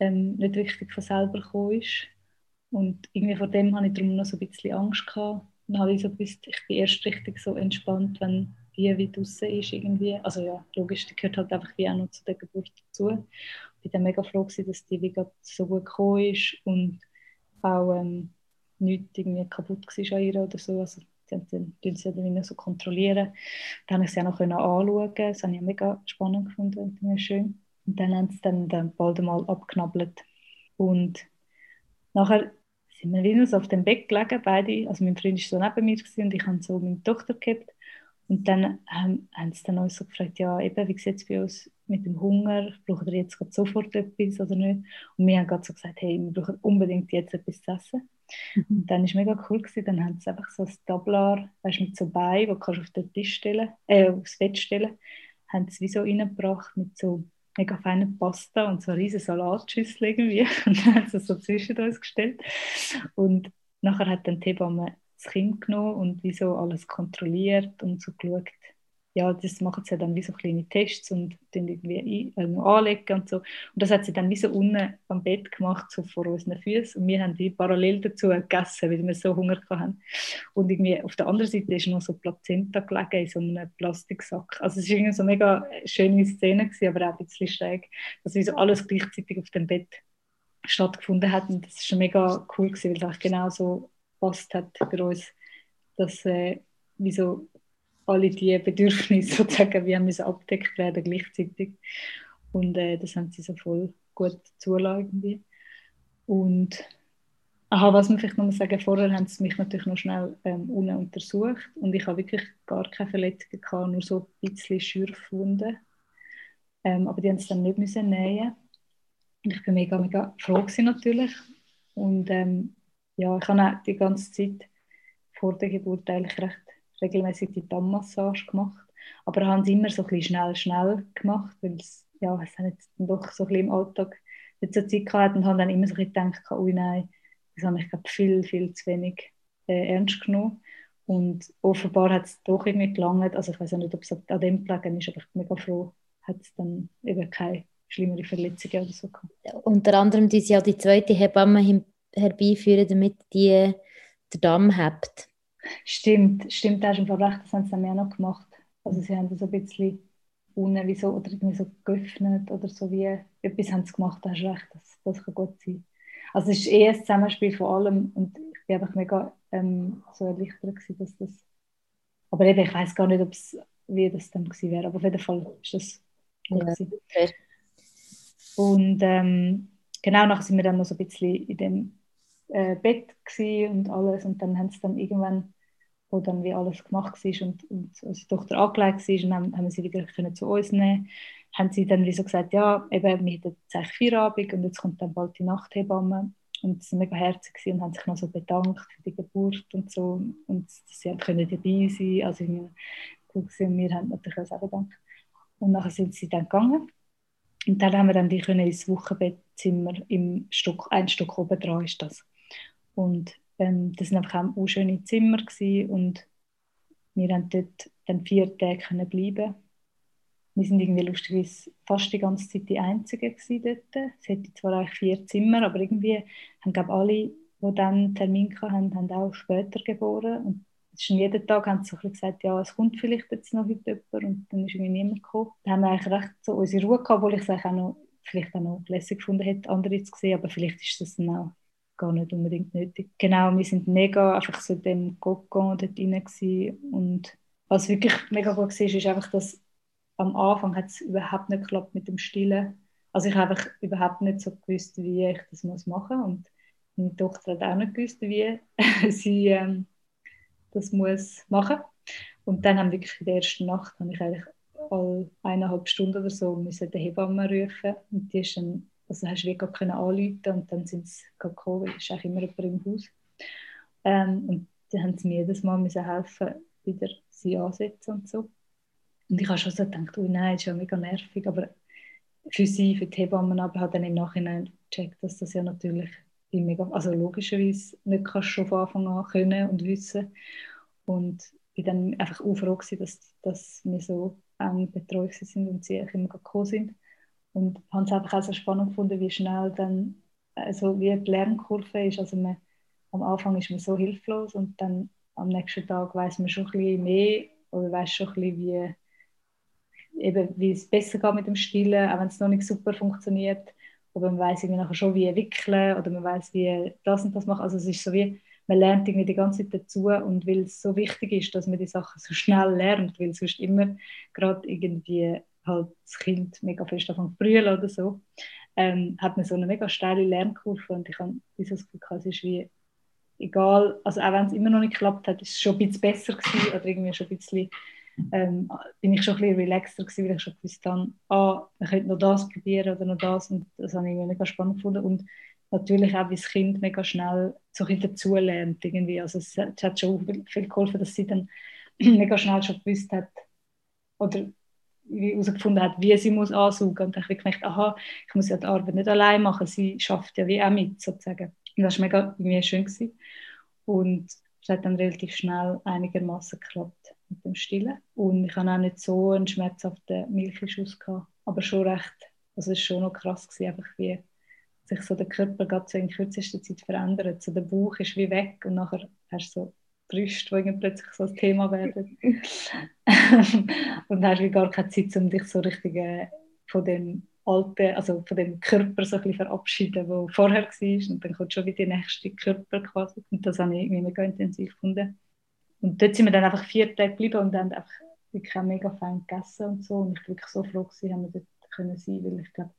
ähm, nicht richtig von selber gekommen ist. Und irgendwie vor dem habe ich darum noch so ein bisschen Angst gehabt. Dann habe ich so gewusst, ich bin erst richtig so entspannt, wenn die wie draußen ist irgendwie. Also ja, logisch, die gehört halt einfach wie auch noch zu der Geburt dazu. Ich bin dann mega froh gewesen, dass die wie so gut gekommen ist und auch ähm, nichts irgendwie kaputt war an ihr oder so. Also dann, dann sie dann so kontrollieren. Dann konnte ich sie auch noch anschauen. Das habe ich mega spannend gefunden und schön. Und dann haben sie dann, dann bald mal abknabbelt. Und nachher sind wir wieder so auf dem Bett gelegen, beide. Also mein Freund war so neben mir und ich habe so meine Tochter gehabt. Und dann haben, haben sie dann uns so gefragt, ja, eben, wie sieht es bei uns mit dem Hunger? Brauchen wir jetzt sofort etwas oder nicht? Und wir haben gerade so gesagt, hey, wir brauchen unbedingt jetzt etwas zu essen. Mhm. Und dann war es mega cool, gewesen. dann haben sie einfach so ein Tablar, weißt, mit so Beinen, die kannst du auf den Tisch stellen, äh, aufs Bett stellen, haben sie wie so reingebracht mit so mega feinen Pasta und so riesige Salatschüssel irgendwie. <laughs> Und dann haben sie so zwischen uns gestellt. Und nachher hat dann die Hebamme das Kind genommen und wie so alles kontrolliert und so geschaut. Ja, das machen sie dann wie so kleine Tests und dann irgendwie ein, äh, anlegen und so. Und das hat sie dann wie so unten am Bett gemacht, so vor unseren Füßen. Und wir haben die parallel dazu gegessen, weil wir so Hunger hatten. Und irgendwie auf der anderen Seite ist noch so Plazenta gelegen in so einem Plastiksack. Also es war irgendwie so eine mega schöne Szene, gewesen, aber auch ein bisschen schräg, dass wie so alles gleichzeitig auf dem Bett stattgefunden hat. Und das war schon mega cool, gewesen, weil es genau so gepasst hat für uns, dass äh, wie so alle die Bedürfnisse <laughs> sozusagen wie müssen abdeckt werden gleichzeitig. Und äh, das haben sie so voll gut zulassen und aha, was man vielleicht noch mal sagen vorher haben sie mich natürlich noch schnell ähm, unten untersucht. Und ich habe wirklich gar keine Verletzungen gehabt, nur so ein bisschen Schürfwunden ähm, aber die haben es dann nicht müssen nähen. Ich bin mega mega froh natürlich. Und ähm, ja, ich habe auch die ganze Zeit vor der Geburt eigentlich recht regelmäßig die Dammmassage gemacht. Aber haben es immer so ein bisschen schnell, schnell gemacht, weil es, ja, es hat jetzt doch so ein bisschen im Alltag nicht so Zeit gehabt und haben dann immer so ein bisschen gedacht, oh nein, das habe ich glaube viel, viel zu wenig äh, ernst genommen. Und offenbar hat es doch irgendwie gelangt. Also ich weiß auch nicht, ob es an dem gelegen ist, aber ich bin mega froh, hat es dann eben keine schlimmere Verletzungen oder so gehabt. Unter anderem die ja die zweite Hebamme herbeiführen, damit die der Damm hebt. Stimmt, stimmt, da hast du recht, das haben sie dann auch noch gemacht. Also sie haben das ein bisschen unten wie so, oder irgendwie so geöffnet oder so wie, etwas haben sie gemacht, da hast du recht, das, das kann gut sein. Also es ist eher ein Zusammenspiel von allem und ich bin einfach mega ähm, so erleichtert gewesen, dass das, aber eben, ich weiß gar nicht, ob's, wie das dann gewesen wäre, aber auf jeden Fall ist das gut ja, okay. Und ähm, genau, nachher sind wir dann noch so ein bisschen in dem äh, Bett und alles und dann haben sie dann irgendwann wo dann wie alles gemacht war und, und unsere Tochter angelegt war und dann haben wir sie wieder können zu uns nehmen haben sie dann wie so gesagt, ja, eben, wir hätten jetzt eigentlich Feierabend und jetzt kommt dann bald die Nachthebamme und sie waren mega herzig und haben sich noch so bedankt für die Geburt und so und sie haben können dabei sein, also wir, wir haben natürlich auch bedankt. Und nachher sind sie dann gegangen und dann haben wir dann die können ins Wochenbettzimmer im Stock, ein Stock oben dran ist das. Und ähm, das waren einfach auch schöne Zimmer gewesen und wir haben dort dann vier Tage bleiben. Wir sind irgendwie lustigerweise fast die ganze Zeit die Einzigen dort. Es hätte zwar eigentlich vier Zimmer, aber irgendwie haben glaube alle, die dann Termin hatten, haben auch später geboren. Und schon jeden Tag haben sie so gesagt, ja, es kommt vielleicht jetzt noch heute jemand und dann ist irgendwie niemand gekommen. Da haben wir eigentlich recht so unsere Ruhe gehabt, obwohl ich es auch noch, vielleicht auch noch lässig gefunden hätte, andere zu sehen, aber vielleicht ist das dann auch gar nicht unbedingt nötig. Genau, wir sind mega einfach so in dem Kokon dort rein und was wirklich mega gut war, ist einfach, dass am Anfang hat es überhaupt nicht geklappt mit dem Stillen. Also ich habe überhaupt nicht so gewusst, wie ich das muss machen muss und meine Tochter hat auch nicht gewusst, wie <laughs> sie ähm, das muss machen und dann haben wirklich in der ersten Nacht habe ich eigentlich alle eineinhalb Stunden oder so müssen die Hebamme rufen und die ist dann also hast du wirklich können anrufen und dann sind sie gekommen, es ist auch immer jemand im Haus. Ähm, und dann haben sie mir jedes Mal müssen helfen, wieder sie ansetzen und so. Und ich habe schon so gedacht, oh nein, das ist ja mega nervig, aber für sie, für die Hebammen, aber habe dann im Nachhinein gecheckt, dass das ja natürlich mega, also logischerweise nicht kannst schon von Anfang an können und wissen. Und ich dann einfach auch froh dass, dass wir so eng betreut sind und sie immer gekommen sind. Und habe es einfach auch so spannend gefunden, wie schnell dann, also wie die Lernkurve ist. Also man, am Anfang ist man so hilflos und dann am nächsten Tag weiß man schon ein bisschen mehr oder weiß schon ein bisschen, wie, eben, wie es besser geht mit dem Stillen, auch wenn es noch nicht super funktioniert. Aber man weiß irgendwie nachher schon, wie wickeln oder man weiß, wie das und das machen. Also es ist so wie, man lernt irgendwie die ganze Zeit dazu und weil es so wichtig ist, dass man die Sachen so schnell lernt, weil sonst immer gerade irgendwie halt das Kind mega fest davon brüllen oder so, ähm, hat man so eine mega steile Lernkurve und ich habe dieses Gefühl, es ist wie egal, also auch wenn es immer noch nicht geklappt hat, ist es schon ein bisschen besser gewesen oder irgendwie schon ein bisschen ähm, bin ich schon ein bisschen relaxter gewesen, weil ich schon gewusst habe, ah, man könnte noch das probieren oder noch das und das habe ich mega spannend gefunden und natürlich auch, wie das Kind mega schnell so ein dazu lernt irgendwie, also es, es hat schon viel geholfen, dass sie dann <clears throat> mega schnell schon gewusst hat oder herausgefunden hat, wie sie muss ansaugen. Und ich habe gemerkt, aha, ich muss ja die Arbeit nicht allein machen, sie schafft ja wie auch mit, sozusagen. Und das war mega irgendwie schön. Gewesen. Und es hat dann relativ schnell einigermaßen geklappt mit dem Stillen. Und ich hatte auch nicht so einen schmerzhaften Milchschuss gehabt, aber schon recht, also es war schon noch krass, gewesen, einfach wie sich so der Körper gerade so in kürzester Zeit verändert. So der Bauch ist wie weg und nachher hast du so Brüste, die plötzlich so ein Thema werden. <laughs> und dann hast du gar keine Zeit, um dich so richtig äh, von dem alten, also von dem Körper so ein bisschen verabschieden, der vorher war. Und dann kommt schon wieder der nächste Körper quasi. Und das habe ich irgendwie mega intensiv gefunden. Und dort sind wir dann einfach vier Tage geblieben und haben einfach wirklich auch mega fein gegessen und so. Und ich war wirklich so froh, dass wir dort können sein weil ich glaube,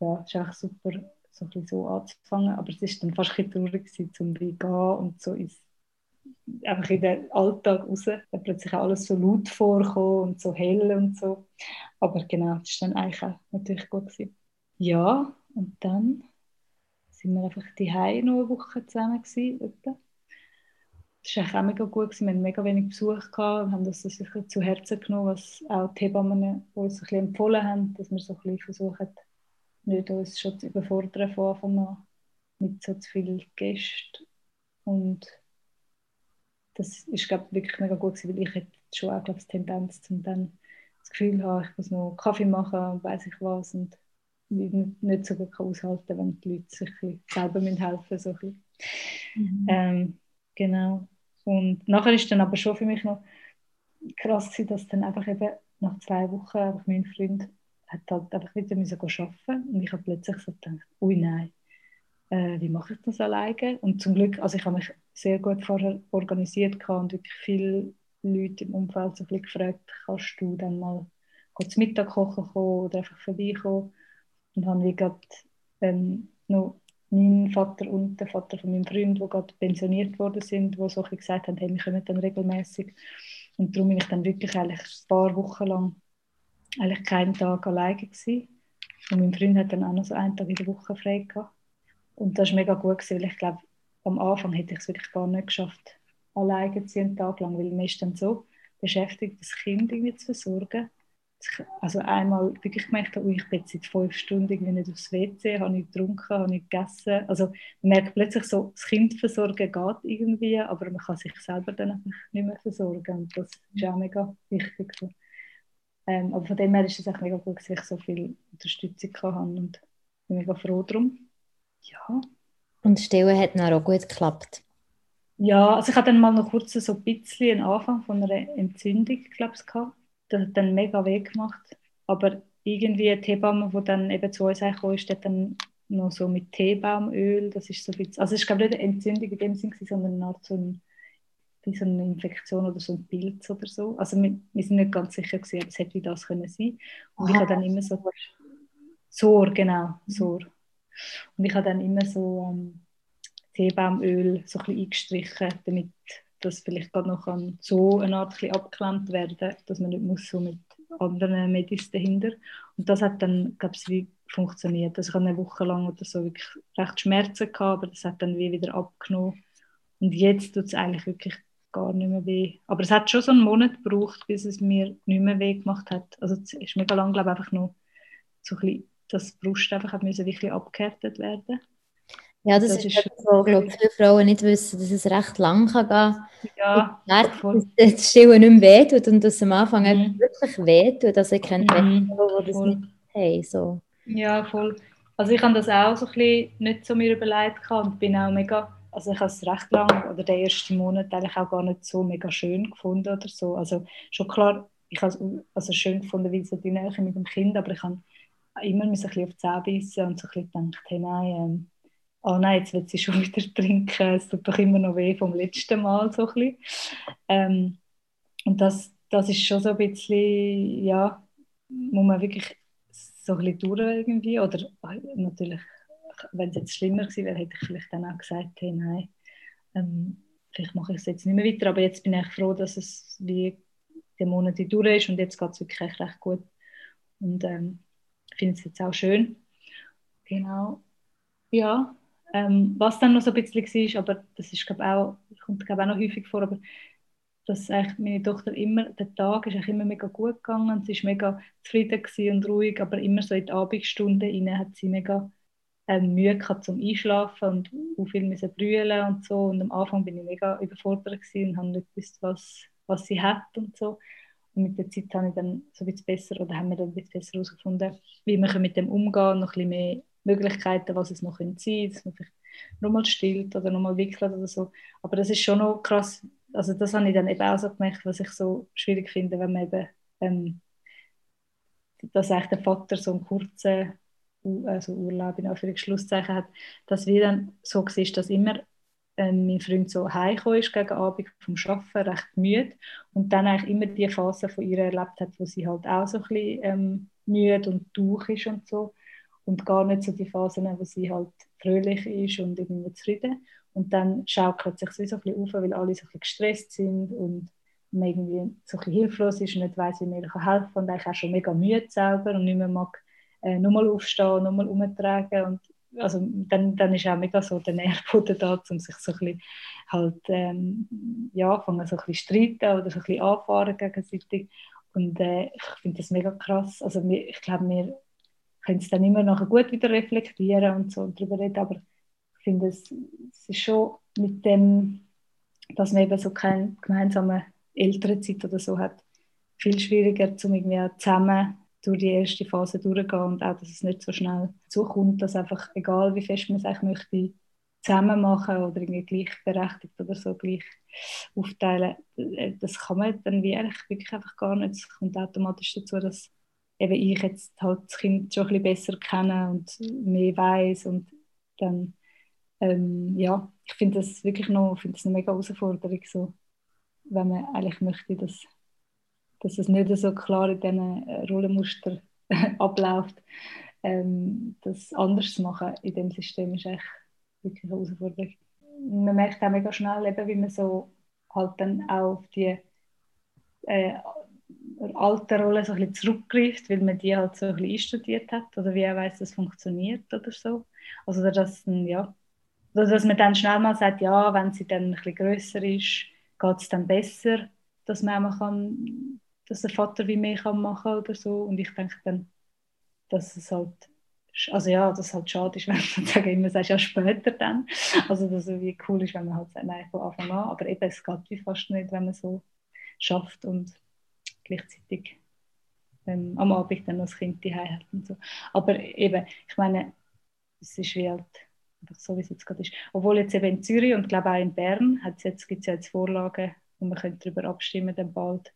ja, es ist einfach super, so ein bisschen so anzufangen. Aber es war dann fast ein bisschen traurig, gewesen, zum gehen und so ins einfach in den Alltag raus. Da plötzlich alles so laut vorkommen und so hell und so. Aber genau, das war dann eigentlich auch natürlich gut. Gewesen. Ja, und dann sind wir einfach die noch eine Woche zusammen gewesen, etwa. Das war auch mega gut. Gewesen. Wir hatten mega wenig Besuch gehabt und haben das sich zu Herzen genommen, was auch die Hebammen uns ein bisschen empfohlen haben, dass wir so ein bisschen versuchen, nicht uns schon zu überfordern von Anfang an mit so zu vielen Gästen. Und das ist glaube wirklich mega gut gewesen, weil ich hätte schon auch glaube die Tendenz zum dann das Gefühl haben, ich muss noch Kaffee machen und weiß ich was und nicht so gut aushalten, wenn die Leute sich selber helfen so mhm. ähm, genau. Und nachher ist dann aber schon für mich noch krass gewesen, dass dann einfach eben nach zwei Wochen einfach mein Freund hat halt einfach wieder müssen arbeiten und ich habe plötzlich so gedacht, ui nein, äh, wie mache ich das alleine? Und zum Glück, also ich habe mich sehr gut vorher organisiert und wirklich viele Leute im Umfeld so ein gefragt, kannst du dann mal kurz Mittag kochen kommen oder einfach vorbeikommen? Und habe wie gerade ähm, noch mein Vater und der Vater von meinem Freund, die gerade pensioniert worden sind, die so gesagt haben, hey, wir kommen dann regelmäßig. Und darum bin ich dann wirklich eigentlich ein paar Wochen lang eigentlich keinen Tag alleine gewesen. Und mein Freund hat dann auch noch so einen Tag in der Woche frei gehabt. Und das war mega gut, gewesen, weil ich glaube, am Anfang hätte ich es wirklich gar nicht geschafft, alleine zu einen Tag lang, weil man ist dann so beschäftigt, das Kind irgendwie zu versorgen. Also einmal wirklich gemerkt, oh, ich bin jetzt seit fünf Stunden irgendwie nicht aufs WC, habe nicht getrunken, habe nicht gegessen. Also man merkt plötzlich so, das Kind versorgen geht irgendwie, aber man kann sich selber dann einfach nicht mehr versorgen. Und das ist auch mega wichtig. Ähm, aber von dem her ist es auch mega gut, dass ich so viel Unterstützung habe und bin mega froh darum. Ja. Und Stillen hat dann auch gut geklappt? Ja, also ich hatte dann mal noch kurz so ein bisschen einen Anfang von einer Entzündung, glaube ich, gehabt. Das hat dann mega weh gemacht. Aber irgendwie die Hebamme, die dann eben zu uns gekommen ist, hat dann noch so mit Teebaumöl, das ist so ein bisschen, also es glaube ich nicht eine Entzündung in dem Sinne, sondern eine Art so ein, wie so eine Infektion oder so ein Pilz oder so. Also wir, wir sind nicht ganz sicher gewesen, aber es hätte wie das können sein. Und Aha. ich habe dann immer so Sor, genau, Sor. Und ich habe dann immer so ähm, Teebaumöl so ein eingestrichen, damit das vielleicht gerade noch an so eine Art ein werden, dass man nicht muss so mit anderen Medis dahinter. Und das hat dann, glaube ich, wie funktioniert. Also ich hatte eine Woche lang oder so wirklich recht Schmerzen gehabt, aber das hat dann wie wieder abgenommen. Und jetzt tut es eigentlich wirklich gar nicht mehr weh. Aber es hat schon so einen Monat gebraucht, bis es mir nicht mehr weh gemacht hat. Also es ist mega lang, glaube ich, einfach noch so ein bisschen, dass die Brust einfach hat müssen wirklich abgehärtet werden ja, das, das ist, ist so, glaube viele Frauen nicht wissen, dass es recht lang kann gehen Ja, voll. Dass das Stillen nicht mehr wehtut und dass es am Anfang mhm. wirklich wehtut. Also ich kenne mhm. Frauen, die das voll. nicht haben. So. Ja, voll. Also ich habe das auch so ein bisschen nicht so mir überlegt und bin auch mega, also ich habe es recht lang oder den ersten Monat eigentlich auch gar nicht so mega schön gefunden oder so. Also schon klar, ich habe es also schön gefunden, wie so die Nähe mit dem Kind, aber ich habe immer ein bisschen auf die Zähne beißen und so ein bisschen gedacht, hey nein, ähm, oh nein, jetzt wird sie schon <laughs> wieder trinken, es tut doch immer noch weh vom letzten Mal so ein ähm, und das, das ist schon so ein bisschen, ja, muss man wirklich so ein bisschen durch irgendwie, oder äh, natürlich, wenn es jetzt schlimmer gewesen wäre, hätte ich vielleicht dann auch gesagt, hey, nein, ähm, vielleicht mache ich es jetzt nicht mehr weiter, aber jetzt bin ich froh, dass es wie die Monate durch ist und jetzt geht es wirklich recht gut. Und ähm, finde es jetzt auch schön. Genau. Ja, ähm, was dann noch so ein bisschen war, aber das ist, glaub, auch, kommt glaub, auch noch häufig vor, aber dass eigentlich meine Tochter immer, der Tag ist eigentlich immer mega gut gegangen, sie war mega zufrieden und ruhig, aber immer so in die Abendstunden hat sie mega ähm, Mühe gehabt zum Einschlafen und auch viel müssen brüllen und so und am Anfang bin ich mega überfordert und habe nicht gewusst, was, was sie hat und so. Und mit der Zeit habe ich dann so ein bisschen besser, oder haben wir dann ein bisschen besser herausgefunden, wie wir mit dem umgehen, noch ein bisschen mehr Möglichkeiten, was es noch sein könnte, dass man vielleicht nochmal stillt oder nochmal wickelt oder so. Aber das ist schon noch krass, also das habe ich dann eben auch so gemerkt, was ich so schwierig finde, wenn man eben, ähm, dass eigentlich der Vater so einen kurzen also Urlaub in Anführungszeichen hat, dass wir dann so war, dass immer ähm, mein Freund so heimgekommen ist gegen Abend vom Arbeiten, recht müde. Und dann eigentlich immer die Phase von ihr erlebt hat, wo sie halt auch so ein bisschen ähm, müde und durch ist und so. Und gar nicht so die Phasen, wo sie halt fröhlich ist und irgendwie zufrieden. Und dann schaukelt sich so ein bisschen auf, weil alle so ein bisschen gestresst sind und man irgendwie so ein bisschen hilflos ist und nicht weiß, wie man helfen kann. Und eigentlich auch schon mega müde selber und nicht mehr mag äh, nochmal aufstehen, nochmal umtragen und also dann, dann ist auch mega so der Nährboden da, um sich so ein bisschen halt, ähm, ja, fangen so ein bisschen streiten oder so ein bisschen anfahren gegenseitig. Und äh, ich finde das mega krass, also ich glaube, wir können es dann immer noch gut wieder reflektieren und so darüber reden, aber ich finde, es, es ist schon mit dem, dass man eben so keine gemeinsame Elternzeit oder so hat, viel schwieriger, um irgendwie zusammen durch die erste Phase durchzugehen und auch, dass es nicht so schnell zukommt, dass einfach, egal wie fest man es eigentlich möchte, zusammen machen oder irgendwie gleichberechtigt oder so gleich aufteilen, äh, das kann man dann wie eigentlich wirklich einfach gar nicht. Es kommt automatisch dazu, dass eben ich jetzt halt das Kind schon ein bisschen besser kenne und mehr weiß und dann ähm, ja, ich finde das wirklich noch, finde das eine mega Herausforderung, so, wenn man eigentlich möchte, dass, dass es nicht so klar in diesen äh, Rollenmuster <laughs> abläuft. Ähm, das anders zu machen in dem System ist echt wirklich eine Herausforderung. Man merkt auch mega schnell, eben, wie man so halt dann auch auf die äh, alten Rollen so ein bisschen zurückgreift, weil man die halt so ein bisschen einstudiert hat oder wie er weiß, dass es funktioniert oder so. Also dass, ja, dass man dann schnell mal sagt, ja, wenn sie dann ein bisschen grösser ist, geht es dann besser, dass man auch kann, dass der Vater wie mehr kann machen oder so. Und ich denke dann, dass es halt, also ja, dass halt schade ist, <laughs> wenn man sozusagen immer sagt, ja, später dann. Also dass es wie cool ist, wenn man halt sagt, nein, von Anfang an. Aber eben, es geht wie fast nicht, wenn man so schafft und gleichzeitig ähm, am Abend dann noch das Kind daheim hat und so. Aber eben, ich meine, es ist wie halt einfach so, wie es jetzt gerade ist. Obwohl jetzt eben in Zürich und glaube auch in Bern gibt es ja jetzt Vorlagen, wo man könnte darüber abstimmen, dann bald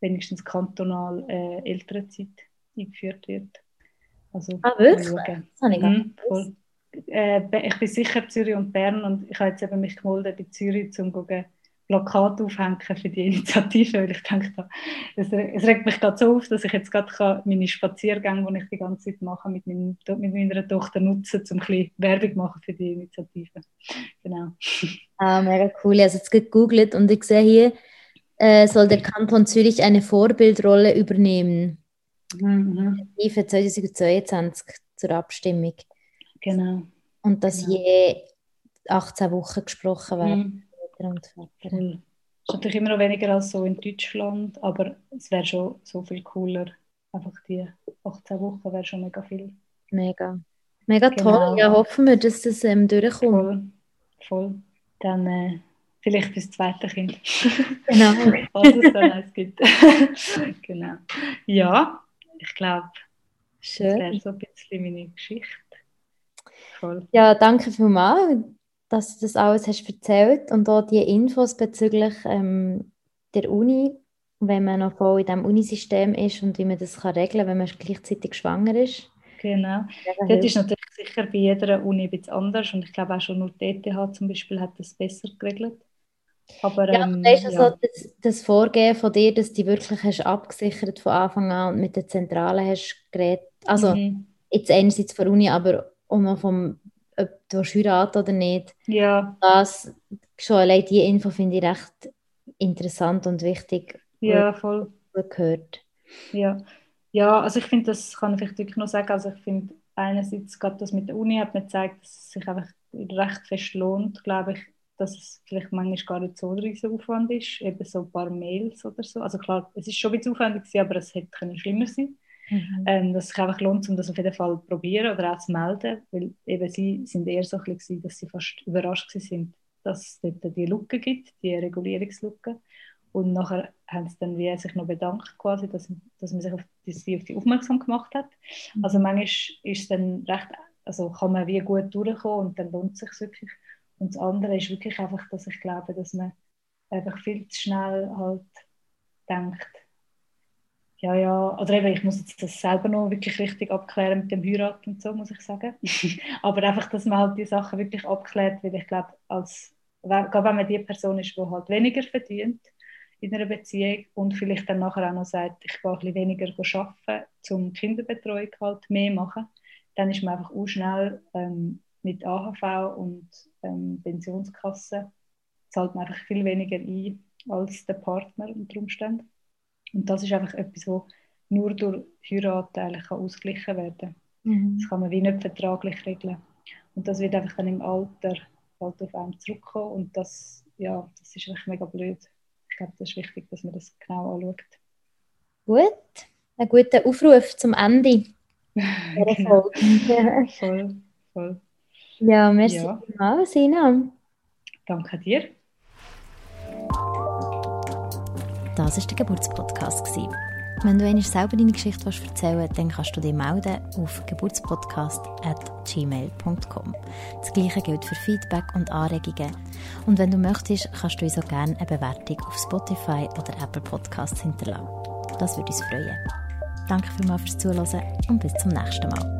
wenigstens kantonal äh, Elternzeit eingeführt wird. Also, ah, wirklich? Das habe ich mhm, voll. Äh, ich bin sicher Zürich und Bern und ich habe jetzt eben mich gemeldet in Zürich, um zu Plakat aufhängen für die <laughs> Initiative, weil ich denke, es, regt mich gerade so auf, dass ich jetzt gerade meine Spaziergänge, die ich die ganze Zeit mache, mit, meinem, mit meiner Tochter nutzen, um ein bisschen Werbung machen für die Initiative. Genau. Ah, mega cool. Habe jetzt gegoogelt und ich sehe hier, äh, soll der Kanton Zürich eine Vorbildrolle übernehmen. Mhm. 2022 zur Abstimmung. Genau. Und dass genau. je 18 Wochen gesprochen wird. Mhm. Cool. ist natürlich immer noch weniger als so in Deutschland, aber es wäre schon so viel cooler. Einfach die 18 Wochen wäre schon mega viel. Mega. Mega genau. toll. Ja, hoffen wir, dass das ähm, durchkommt. Voll. Voll. Dann äh, vielleicht fürs zweite Kind. <laughs> Genau. <laughs> Was es dann alles gibt. <laughs> genau. Ja, ich glaube, das wäre so ein bisschen meine Geschichte. Voll. Ja, danke vielmals dass du das alles hast erzählt und auch die Infos bezüglich ähm, der Uni, wenn man noch voll in diesem Unisystem ist und wie man das kann regeln kann, wenn man gleichzeitig schwanger ist. Genau. Das ist natürlich sicher bei jeder Uni ein bisschen anders und ich glaube auch schon nur die ETH zum Beispiel hat das besser geregelt. Aber, ja, ähm, weißt du, ja. also das, das, Vorgehen von dir, dass du wirklich hast abgesichert von Anfang an und mit der Zentrale hast geredet, also mhm. jetzt einerseits von der Uni, aber auch noch vom ob du heiraten oder nicht. Ja. Das, schon allein diese Info finde ich recht interessant und wichtig. Ja, voll. Gehört. Ja. ja, also ich finde, das kann ich vielleicht wirklich noch sagen, also ich finde einerseits gerade das mit der Uni hat mir gezeigt, dass es sich einfach recht fest lohnt, glaube ich, dass es vielleicht manchmal gar nicht so ein riesiger Aufwand ist, eben so ein paar Mails oder so. Also klar, es ist schon ein bisschen aufwendig aber es hätte schlimmer sein Mhm. Ähm, dass es sich einfach lohnt, um das auf jeden Fall zu probieren oder auch zu melden, weil eben sie sind eher so ein bisschen, dass sie fast überrascht sind, dass es dort die Lücke gibt, die Regulierungslücke. Und nachher haben sie dann wie sich noch bedankt, quasi, dass, dass man sich auf die, sie auf die aufmerksam gemacht hat. Mhm. Also manchmal ist es dann recht, also kann man wie gut durchkommen und dann lohnt es sich wirklich. Und das andere ist wirklich einfach, dass ich glaube, dass man einfach viel zu schnell halt denkt, ja, ja, oder eben, ich muss jetzt das selber noch wirklich richtig abklären mit dem Heiraten und so, muss ich sagen. <laughs> Aber einfach, dass man halt die Sachen wirklich abklärt, weil ich glaube, als, gerade wenn man die Person ist, die halt weniger verdient in einer Beziehung und vielleicht dann nachher auch noch sagt, ich gehe ein bisschen weniger arbeiten, um Kinderbetreuung halt mehr machen, dann ist man einfach auch schnell ähm, mit AHV und ähm, Pensionskasse, zahlt man einfach viel weniger ein als der Partner unter Umständen. Und das ist einfach etwas, wo nur durch Heirat eigentlich ausgeglichen werden kann. Mhm. Das kann man wie nicht vertraglich regeln. Und das wird einfach dann im Alter halt auf einen zurückkommen und das, ja, das ist echt mega blöd. Ich glaube, das ist wichtig, dass man das genau anschaut. Gut, ein guter Aufruf zum Ende. <laughs> genau. voll, voll. Ja, merci ja. vielmals, Sina. Danke dir. Das war der Geburtspodcast. Wenn du einmal selber deine Geschichte erzählen willst, dann kannst du dich melden auf geburtspodcast.gmail.com. Das gleiche gilt für Feedback und Anregungen. Und wenn du möchtest, kannst du uns auch gerne eine Bewertung auf Spotify oder Apple Podcasts hinterlassen. Das würde uns freuen. Danke vielmals fürs Zuhören und bis zum nächsten Mal.